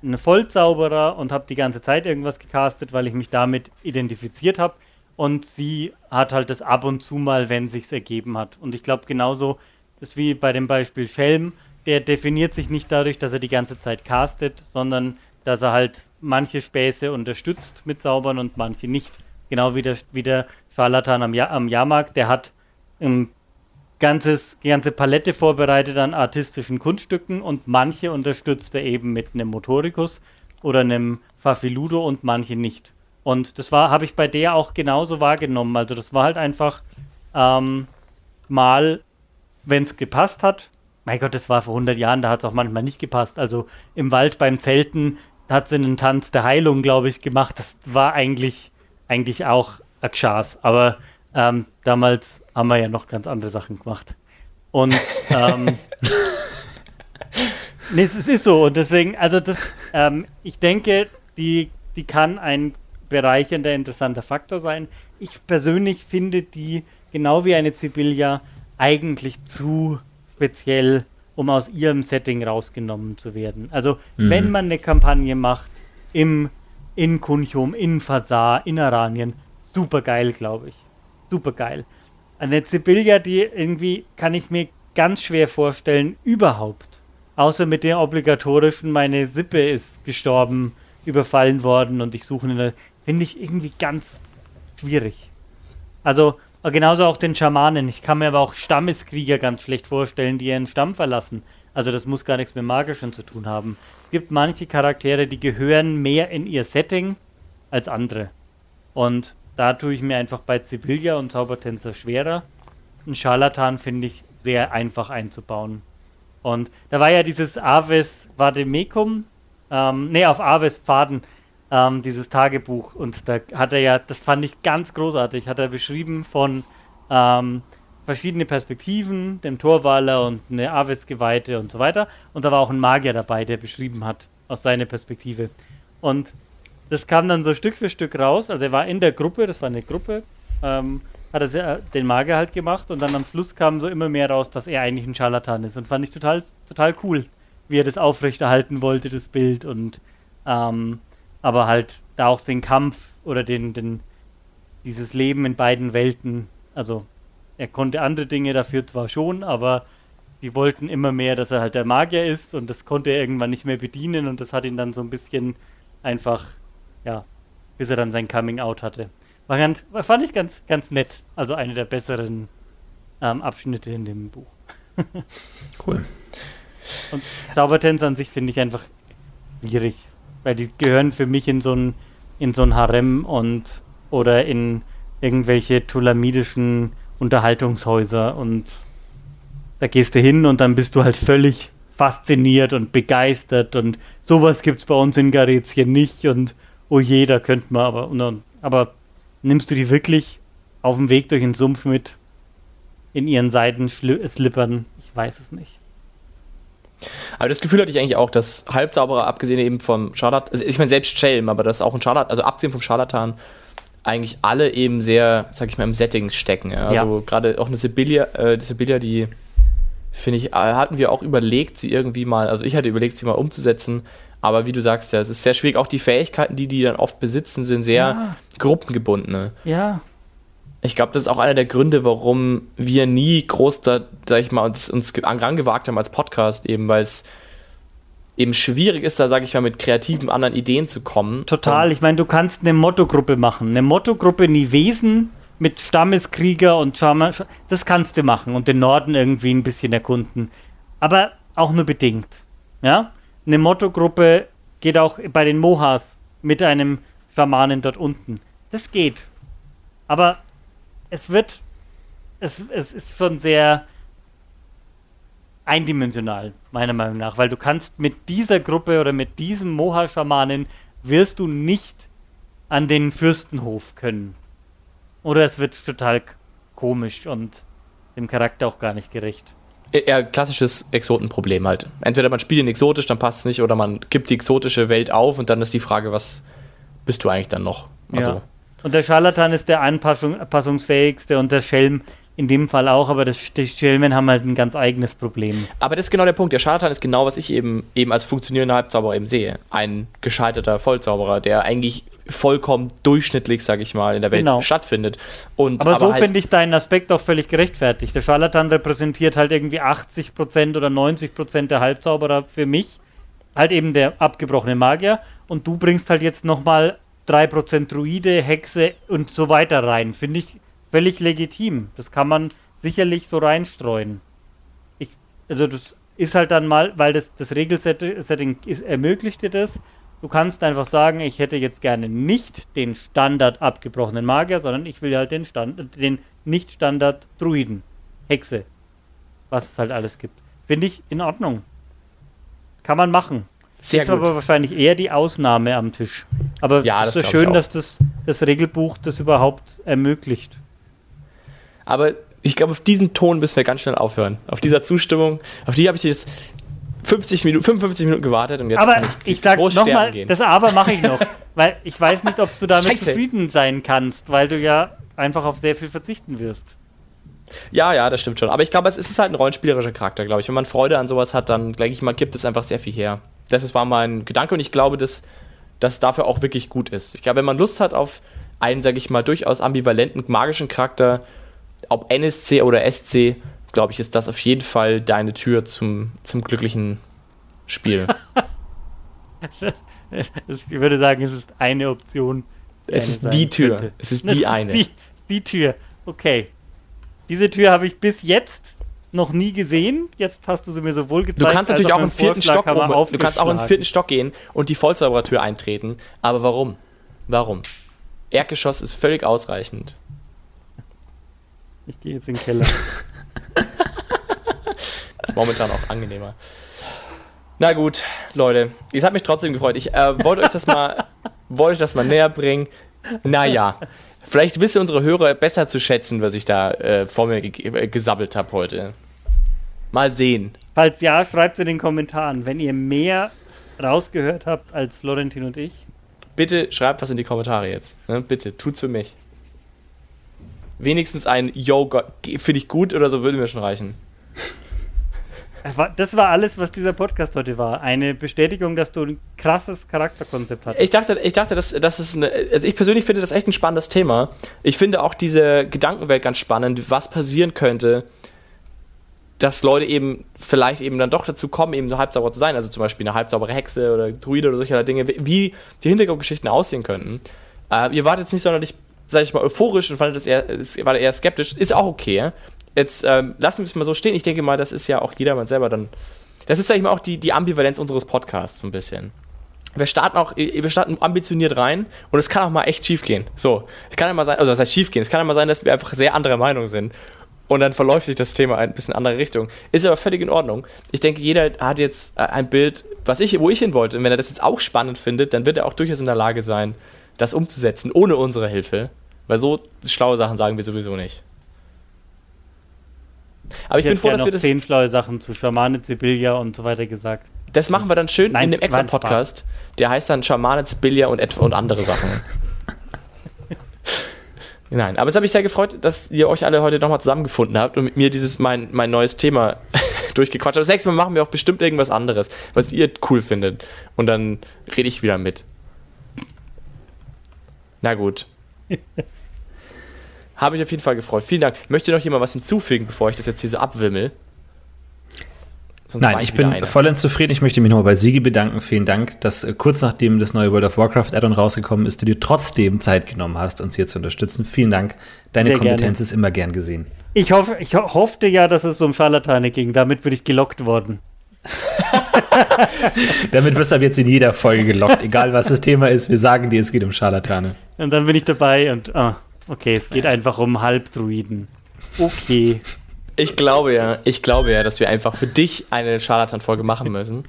ein Vollzauberer und habe die ganze Zeit irgendwas gecastet, weil ich mich damit identifiziert habe. Und sie hat halt das ab und zu mal, wenn sich's ergeben hat. Und ich glaube genauso ist wie bei dem Beispiel Schelm, der definiert sich nicht dadurch, dass er die ganze Zeit castet, sondern dass er halt manche Späße unterstützt mit Zaubern und manche nicht. Genau wie der, wie der Scharlatan am, ja am Jahrmarkt, der hat ein ganzes, ganze Palette vorbereitet an artistischen Kunststücken und manche unterstützt er eben mit einem Motoricus oder einem Fafiludo und manche nicht. Und das war, habe ich bei der auch genauso wahrgenommen. Also das war halt einfach ähm, mal, wenn es gepasst hat. Mein Gott, das war vor 100 Jahren, da hat es auch manchmal nicht gepasst. Also im Wald beim Zelten hat sie einen Tanz der Heilung, glaube ich, gemacht. Das war eigentlich, eigentlich auch Akshas. Aber ähm, damals haben wir ja noch ganz andere Sachen gemacht. Und ähm, nee, es ist so. Und deswegen, also das, ähm, ich denke, die, die kann ein bereichernder, interessanter Faktor sein. Ich persönlich finde die, genau wie eine Sibylla, eigentlich zu speziell, um aus ihrem Setting rausgenommen zu werden. Also, mhm. wenn man eine Kampagne macht im in Kunchum, in Fasar, in Aranien, super geil, glaube ich. Super geil. Eine Sibylla, die irgendwie, kann ich mir ganz schwer vorstellen, überhaupt. Außer mit der obligatorischen, meine Sippe ist gestorben, überfallen worden und ich suche eine, finde ich irgendwie ganz schwierig. Also, genauso auch den Schamanen. Ich kann mir aber auch Stammeskrieger ganz schlecht vorstellen, die ihren Stamm verlassen. Also das muss gar nichts mit Magischem zu tun haben. Es gibt manche Charaktere, die gehören mehr in ihr Setting als andere. Und da tue ich mir einfach bei Sibylla und Zaubertänzer schwerer. Ein Scharlatan finde ich sehr einfach einzubauen. Und da war ja dieses Aves Vademecum, ähm, nee, auf Aves Pfaden, ähm, dieses Tagebuch. Und da hat er ja, das fand ich ganz großartig, hat er beschrieben von ähm, verschiedene Perspektiven, dem Torwaler und eine Aves-Geweihte und so weiter. Und da war auch ein Magier dabei, der beschrieben hat, aus seiner Perspektive. Und das kam dann so Stück für Stück raus. Also er war in der Gruppe, das war eine Gruppe, ähm, hat er den Magier halt gemacht und dann am Schluss kam so immer mehr raus, dass er eigentlich ein Scharlatan ist. Und fand ich total, total cool, wie er das aufrechterhalten wollte, das Bild. Und ähm, aber halt da auch den Kampf oder den, den, dieses Leben in beiden Welten, also er konnte andere Dinge dafür zwar schon, aber die wollten immer mehr, dass er halt der Magier ist und das konnte er irgendwann nicht mehr bedienen und das hat ihn dann so ein bisschen einfach ja, bis er dann sein Coming Out hatte. War ganz, fand ich ganz, ganz nett. Also eine der besseren ähm, Abschnitte in dem Buch. cool. Und Zaubertänzer an sich finde ich einfach schwierig, weil die gehören für mich in so ein in so ein Harem und oder in irgendwelche tulamidischen Unterhaltungshäuser und da gehst du hin und dann bist du halt völlig fasziniert und begeistert und sowas gibt's bei uns in Garizien nicht und oh je, da könnte man aber, aber nimmst du die wirklich auf dem Weg durch den Sumpf mit in ihren Seitenslippern? Ich weiß es nicht. Aber das Gefühl hatte ich eigentlich auch, dass Halbzauberer, abgesehen eben vom Charlatan, also ich meine selbst Schelm, aber dass auch ein Charlatan, also abgesehen vom Charlatan, eigentlich alle eben sehr, sag ich mal, im Setting stecken. Ja? Also ja. gerade auch eine Sibylla, äh, die Sibylla, die finde ich, äh, hatten wir auch überlegt, sie irgendwie mal, also ich hatte überlegt, sie mal umzusetzen, aber wie du sagst ja, es ist sehr schwierig. Auch die Fähigkeiten, die die dann oft besitzen, sind sehr ja. gruppengebundene. Ja. Ich glaube, das ist auch einer der Gründe, warum wir nie groß da, sag ich mal, uns, uns angewagt haben als Podcast, eben weil es eben schwierig ist, da sage ich mal, mit kreativen anderen Ideen zu kommen. Total. Ich meine, du kannst eine Motto-Gruppe machen. Eine Motto-Gruppe Nivesen mit Stammeskrieger und Schama, das kannst du machen und den Norden irgendwie ein bisschen erkunden. Aber auch nur bedingt. Ja? Eine Motto-Gruppe geht auch bei den Mohas mit einem Schamanen dort unten. Das geht. Aber es wird, es, es ist schon sehr eindimensional, meiner Meinung nach, weil du kannst mit dieser Gruppe oder mit diesem Moha-Schamanen wirst du nicht an den Fürstenhof können. Oder es wird total komisch und dem Charakter auch gar nicht gerecht. Eher klassisches Exotenproblem halt. Entweder man spielt ihn exotisch, dann passt es nicht, oder man gibt die exotische Welt auf und dann ist die Frage, was bist du eigentlich dann noch? Also, ja. Und der Scharlatan ist der anpassungsfähigste und der Schelm in dem Fall auch, aber das, die Schelmen haben halt ein ganz eigenes Problem. Aber das ist genau der Punkt. Der Scharlatan ist genau, was ich eben, eben als funktionierender Halbzauberer eben sehe. Ein gescheiterter Vollzauberer, der eigentlich vollkommen durchschnittlich, sag ich mal, in der Welt genau. stattfindet. Und, aber, aber so halt finde ich deinen Aspekt auch völlig gerechtfertigt. Der Scharlatan repräsentiert halt irgendwie 80% oder 90% der Halbzauberer für mich. Halt eben der abgebrochene Magier. Und du bringst halt jetzt nochmal 3% Druide, Hexe und so weiter rein. Finde ich völlig legitim. Das kann man sicherlich so reinstreuen. Ich, also das ist halt dann mal, weil das, das Regelsetting ist, ermöglicht dir das. Du kannst einfach sagen, ich hätte jetzt gerne nicht den Standard abgebrochenen Magier, sondern ich will halt den, Stand, den Nicht-Standard Druiden, Hexe, was es halt alles gibt. Finde ich in Ordnung. Kann man machen. Sehr ist gut. aber wahrscheinlich eher die Ausnahme am Tisch. Aber ja, es ist so schön, dass das, das Regelbuch das überhaupt ermöglicht. Aber ich glaube, auf diesen Ton müssen wir ganz schnell aufhören. Auf dieser Zustimmung, auf die habe ich jetzt 50 Minuten, 55 Minuten gewartet und jetzt aber kann ich, ich sag nochmal, das Aber mache ich noch, weil ich weiß nicht, ob du damit Scheiße. zufrieden sein kannst, weil du ja einfach auf sehr viel verzichten wirst. Ja, ja, das stimmt schon. Aber ich glaube, es ist halt ein rollenspielerischer Charakter, glaube ich. Wenn man Freude an sowas hat, dann, denke ich mal, gibt es einfach sehr viel her. Das war mein Gedanke und ich glaube, dass das dafür auch wirklich gut ist. Ich glaube, wenn man Lust hat auf einen, sage ich mal, durchaus ambivalenten magischen Charakter, ob NSC oder SC, glaube ich, ist das auf jeden Fall deine Tür zum, zum glücklichen Spiel. ich würde sagen, es ist eine Option. Es ist die Tür. Könnte. Es ist die eine. Die, die Tür. Okay. Diese Tür habe ich bis jetzt noch nie gesehen. Jetzt hast du sie mir sowohl gezeigt. Du kannst natürlich auch im vierten Stock um, Du kannst auch in den vierten Stock gehen und die Vollzauberertür eintreten. Aber warum? Warum? Erdgeschoss ist völlig ausreichend. Ich gehe jetzt in den Keller. ist momentan auch angenehmer. Na gut, Leute, es hat mich trotzdem gefreut. Ich äh, wollte euch das mal, wollte euch das mal näher bringen. Naja, vielleicht wissen unsere Hörer besser zu schätzen, was ich da äh, vor mir ge gesabbelt habe heute. Mal sehen. Falls ja, schreibt es in den Kommentaren. Wenn ihr mehr rausgehört habt als Florentin und ich. Bitte schreibt was in die Kommentare jetzt. Ne? Bitte, tut's für mich wenigstens ein Yo, finde ich gut oder so würde mir schon reichen. Das war alles, was dieser Podcast heute war. Eine Bestätigung, dass du ein krasses Charakterkonzept hast. Ich dachte, ich dachte, das, das ist eine, also ich persönlich finde das echt ein spannendes Thema. Ich finde auch diese Gedankenwelt ganz spannend, was passieren könnte, dass Leute eben vielleicht eben dann doch dazu kommen, eben so halbsauber zu sein. Also zum Beispiel eine halbsaubere Hexe oder Druide oder solche Dinge, wie die Hintergrundgeschichten aussehen könnten. Äh, ihr wart jetzt nicht sonderlich sag ich mal, euphorisch und fand das eher, war eher skeptisch. Ist auch okay. Jetzt ähm, lassen wir es mal so stehen. Ich denke mal, das ist ja auch jedermann selber dann. Das ist, sag ich mal, auch die, die Ambivalenz unseres Podcasts so ein bisschen. Wir starten auch, wir starten ambitioniert rein und es kann auch mal echt schief gehen. So, es kann ja mal sein, also das heißt schief gehen, es kann ja mal sein, dass wir einfach sehr anderer Meinung sind. Und dann verläuft sich das Thema ein bisschen in andere Richtung. Ist aber völlig in Ordnung. Ich denke, jeder hat jetzt ein Bild, was ich, wo ich hin wollte. Und wenn er das jetzt auch spannend findet, dann wird er auch durchaus in der Lage sein, das umzusetzen, ohne unsere Hilfe. Weil so schlaue Sachen sagen wir sowieso nicht. Aber ich, ich bin froh, dass wir das. zehn schlaue Sachen zu Schamane, Sibylla und so weiter gesagt. Das machen wir dann schön Nein, in dem extra Podcast. Der heißt dann Schamane, Sibylla und, und andere Sachen. Nein, aber es hat mich sehr gefreut, dass ihr euch alle heute nochmal zusammengefunden habt und mit mir dieses mein, mein neues Thema durchgequatscht habt. Das nächste Mal machen wir auch bestimmt irgendwas anderes, was ihr cool findet. Und dann rede ich wieder mit. Na gut. Habe ich auf jeden Fall gefreut. Vielen Dank. Möchte noch jemand was hinzufügen, bevor ich das jetzt hier so abwimmel? Sonst Nein, ich bin eine. vollends zufrieden. Ich möchte mich nochmal bei Sigi bedanken. Vielen Dank, dass äh, kurz nachdem das neue World of Warcraft Add-on rausgekommen ist, du dir trotzdem Zeit genommen hast, uns hier zu unterstützen. Vielen Dank. Deine Sehr Kompetenz gerne. ist immer gern gesehen. Ich, hoffe, ich hoffte ja, dass es um Scharlatane ging. Damit bin ich gelockt worden. Damit wirst du ab jetzt in jeder Folge gelockt, egal was das Thema ist. Wir sagen dir, es geht um Scharlatane. Und dann bin ich dabei und, ah, okay, es geht einfach um Halbdruiden. Okay. Ich glaube ja, ich glaube ja, dass wir einfach für dich eine Scharlatan-Folge machen müssen.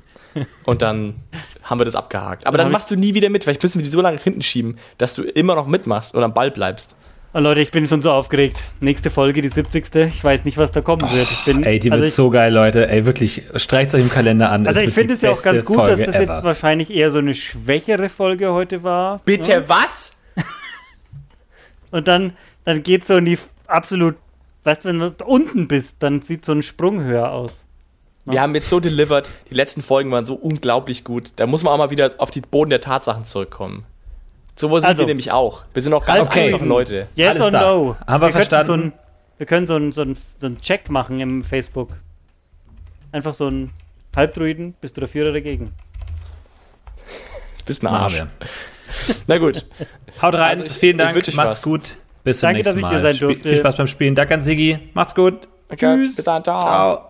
Und dann haben wir das abgehakt. Aber dann machst du nie wieder mit. Vielleicht müssen wir die so lange hinten schieben, dass du immer noch mitmachst oder am Ball bleibst. Oh Leute, ich bin schon so aufgeregt. Nächste Folge, die 70. Ich weiß nicht, was da kommen oh, wird. Bin, ey, die also wird ich, so geil, Leute. Ey, wirklich, streicht euch im Kalender an. Also ich finde es ja auch ganz gut, Folge dass das ever. jetzt wahrscheinlich eher so eine schwächere Folge heute war. Bitte ja? was? Und dann, dann geht so in die absolut Weißt du, wenn du unten bist, dann sieht so ein Sprung höher aus. Ja. Wir haben jetzt so delivered, die letzten Folgen waren so unglaublich gut. Da muss man auch mal wieder auf die Boden der Tatsachen zurückkommen. So sind also, wir nämlich auch. Wir sind auch ganz okay. einfache Leute. Yes Alles or da. no? Haben wir, wir verstanden? So ein, wir können so einen so so ein Check machen im Facebook. Einfach so ein Halbdruiden, bist du dafür oder dagegen? Du bist ein Arsch. Na gut. Haut rein, also ich, vielen Dank, macht's gut. Bis zum Danke, nächsten Mal. Spiel, viel Spaß beim Spielen. Danke an Sigi. Macht's gut. Okay, Tschüss. Bis dann. Ciao. Ciao.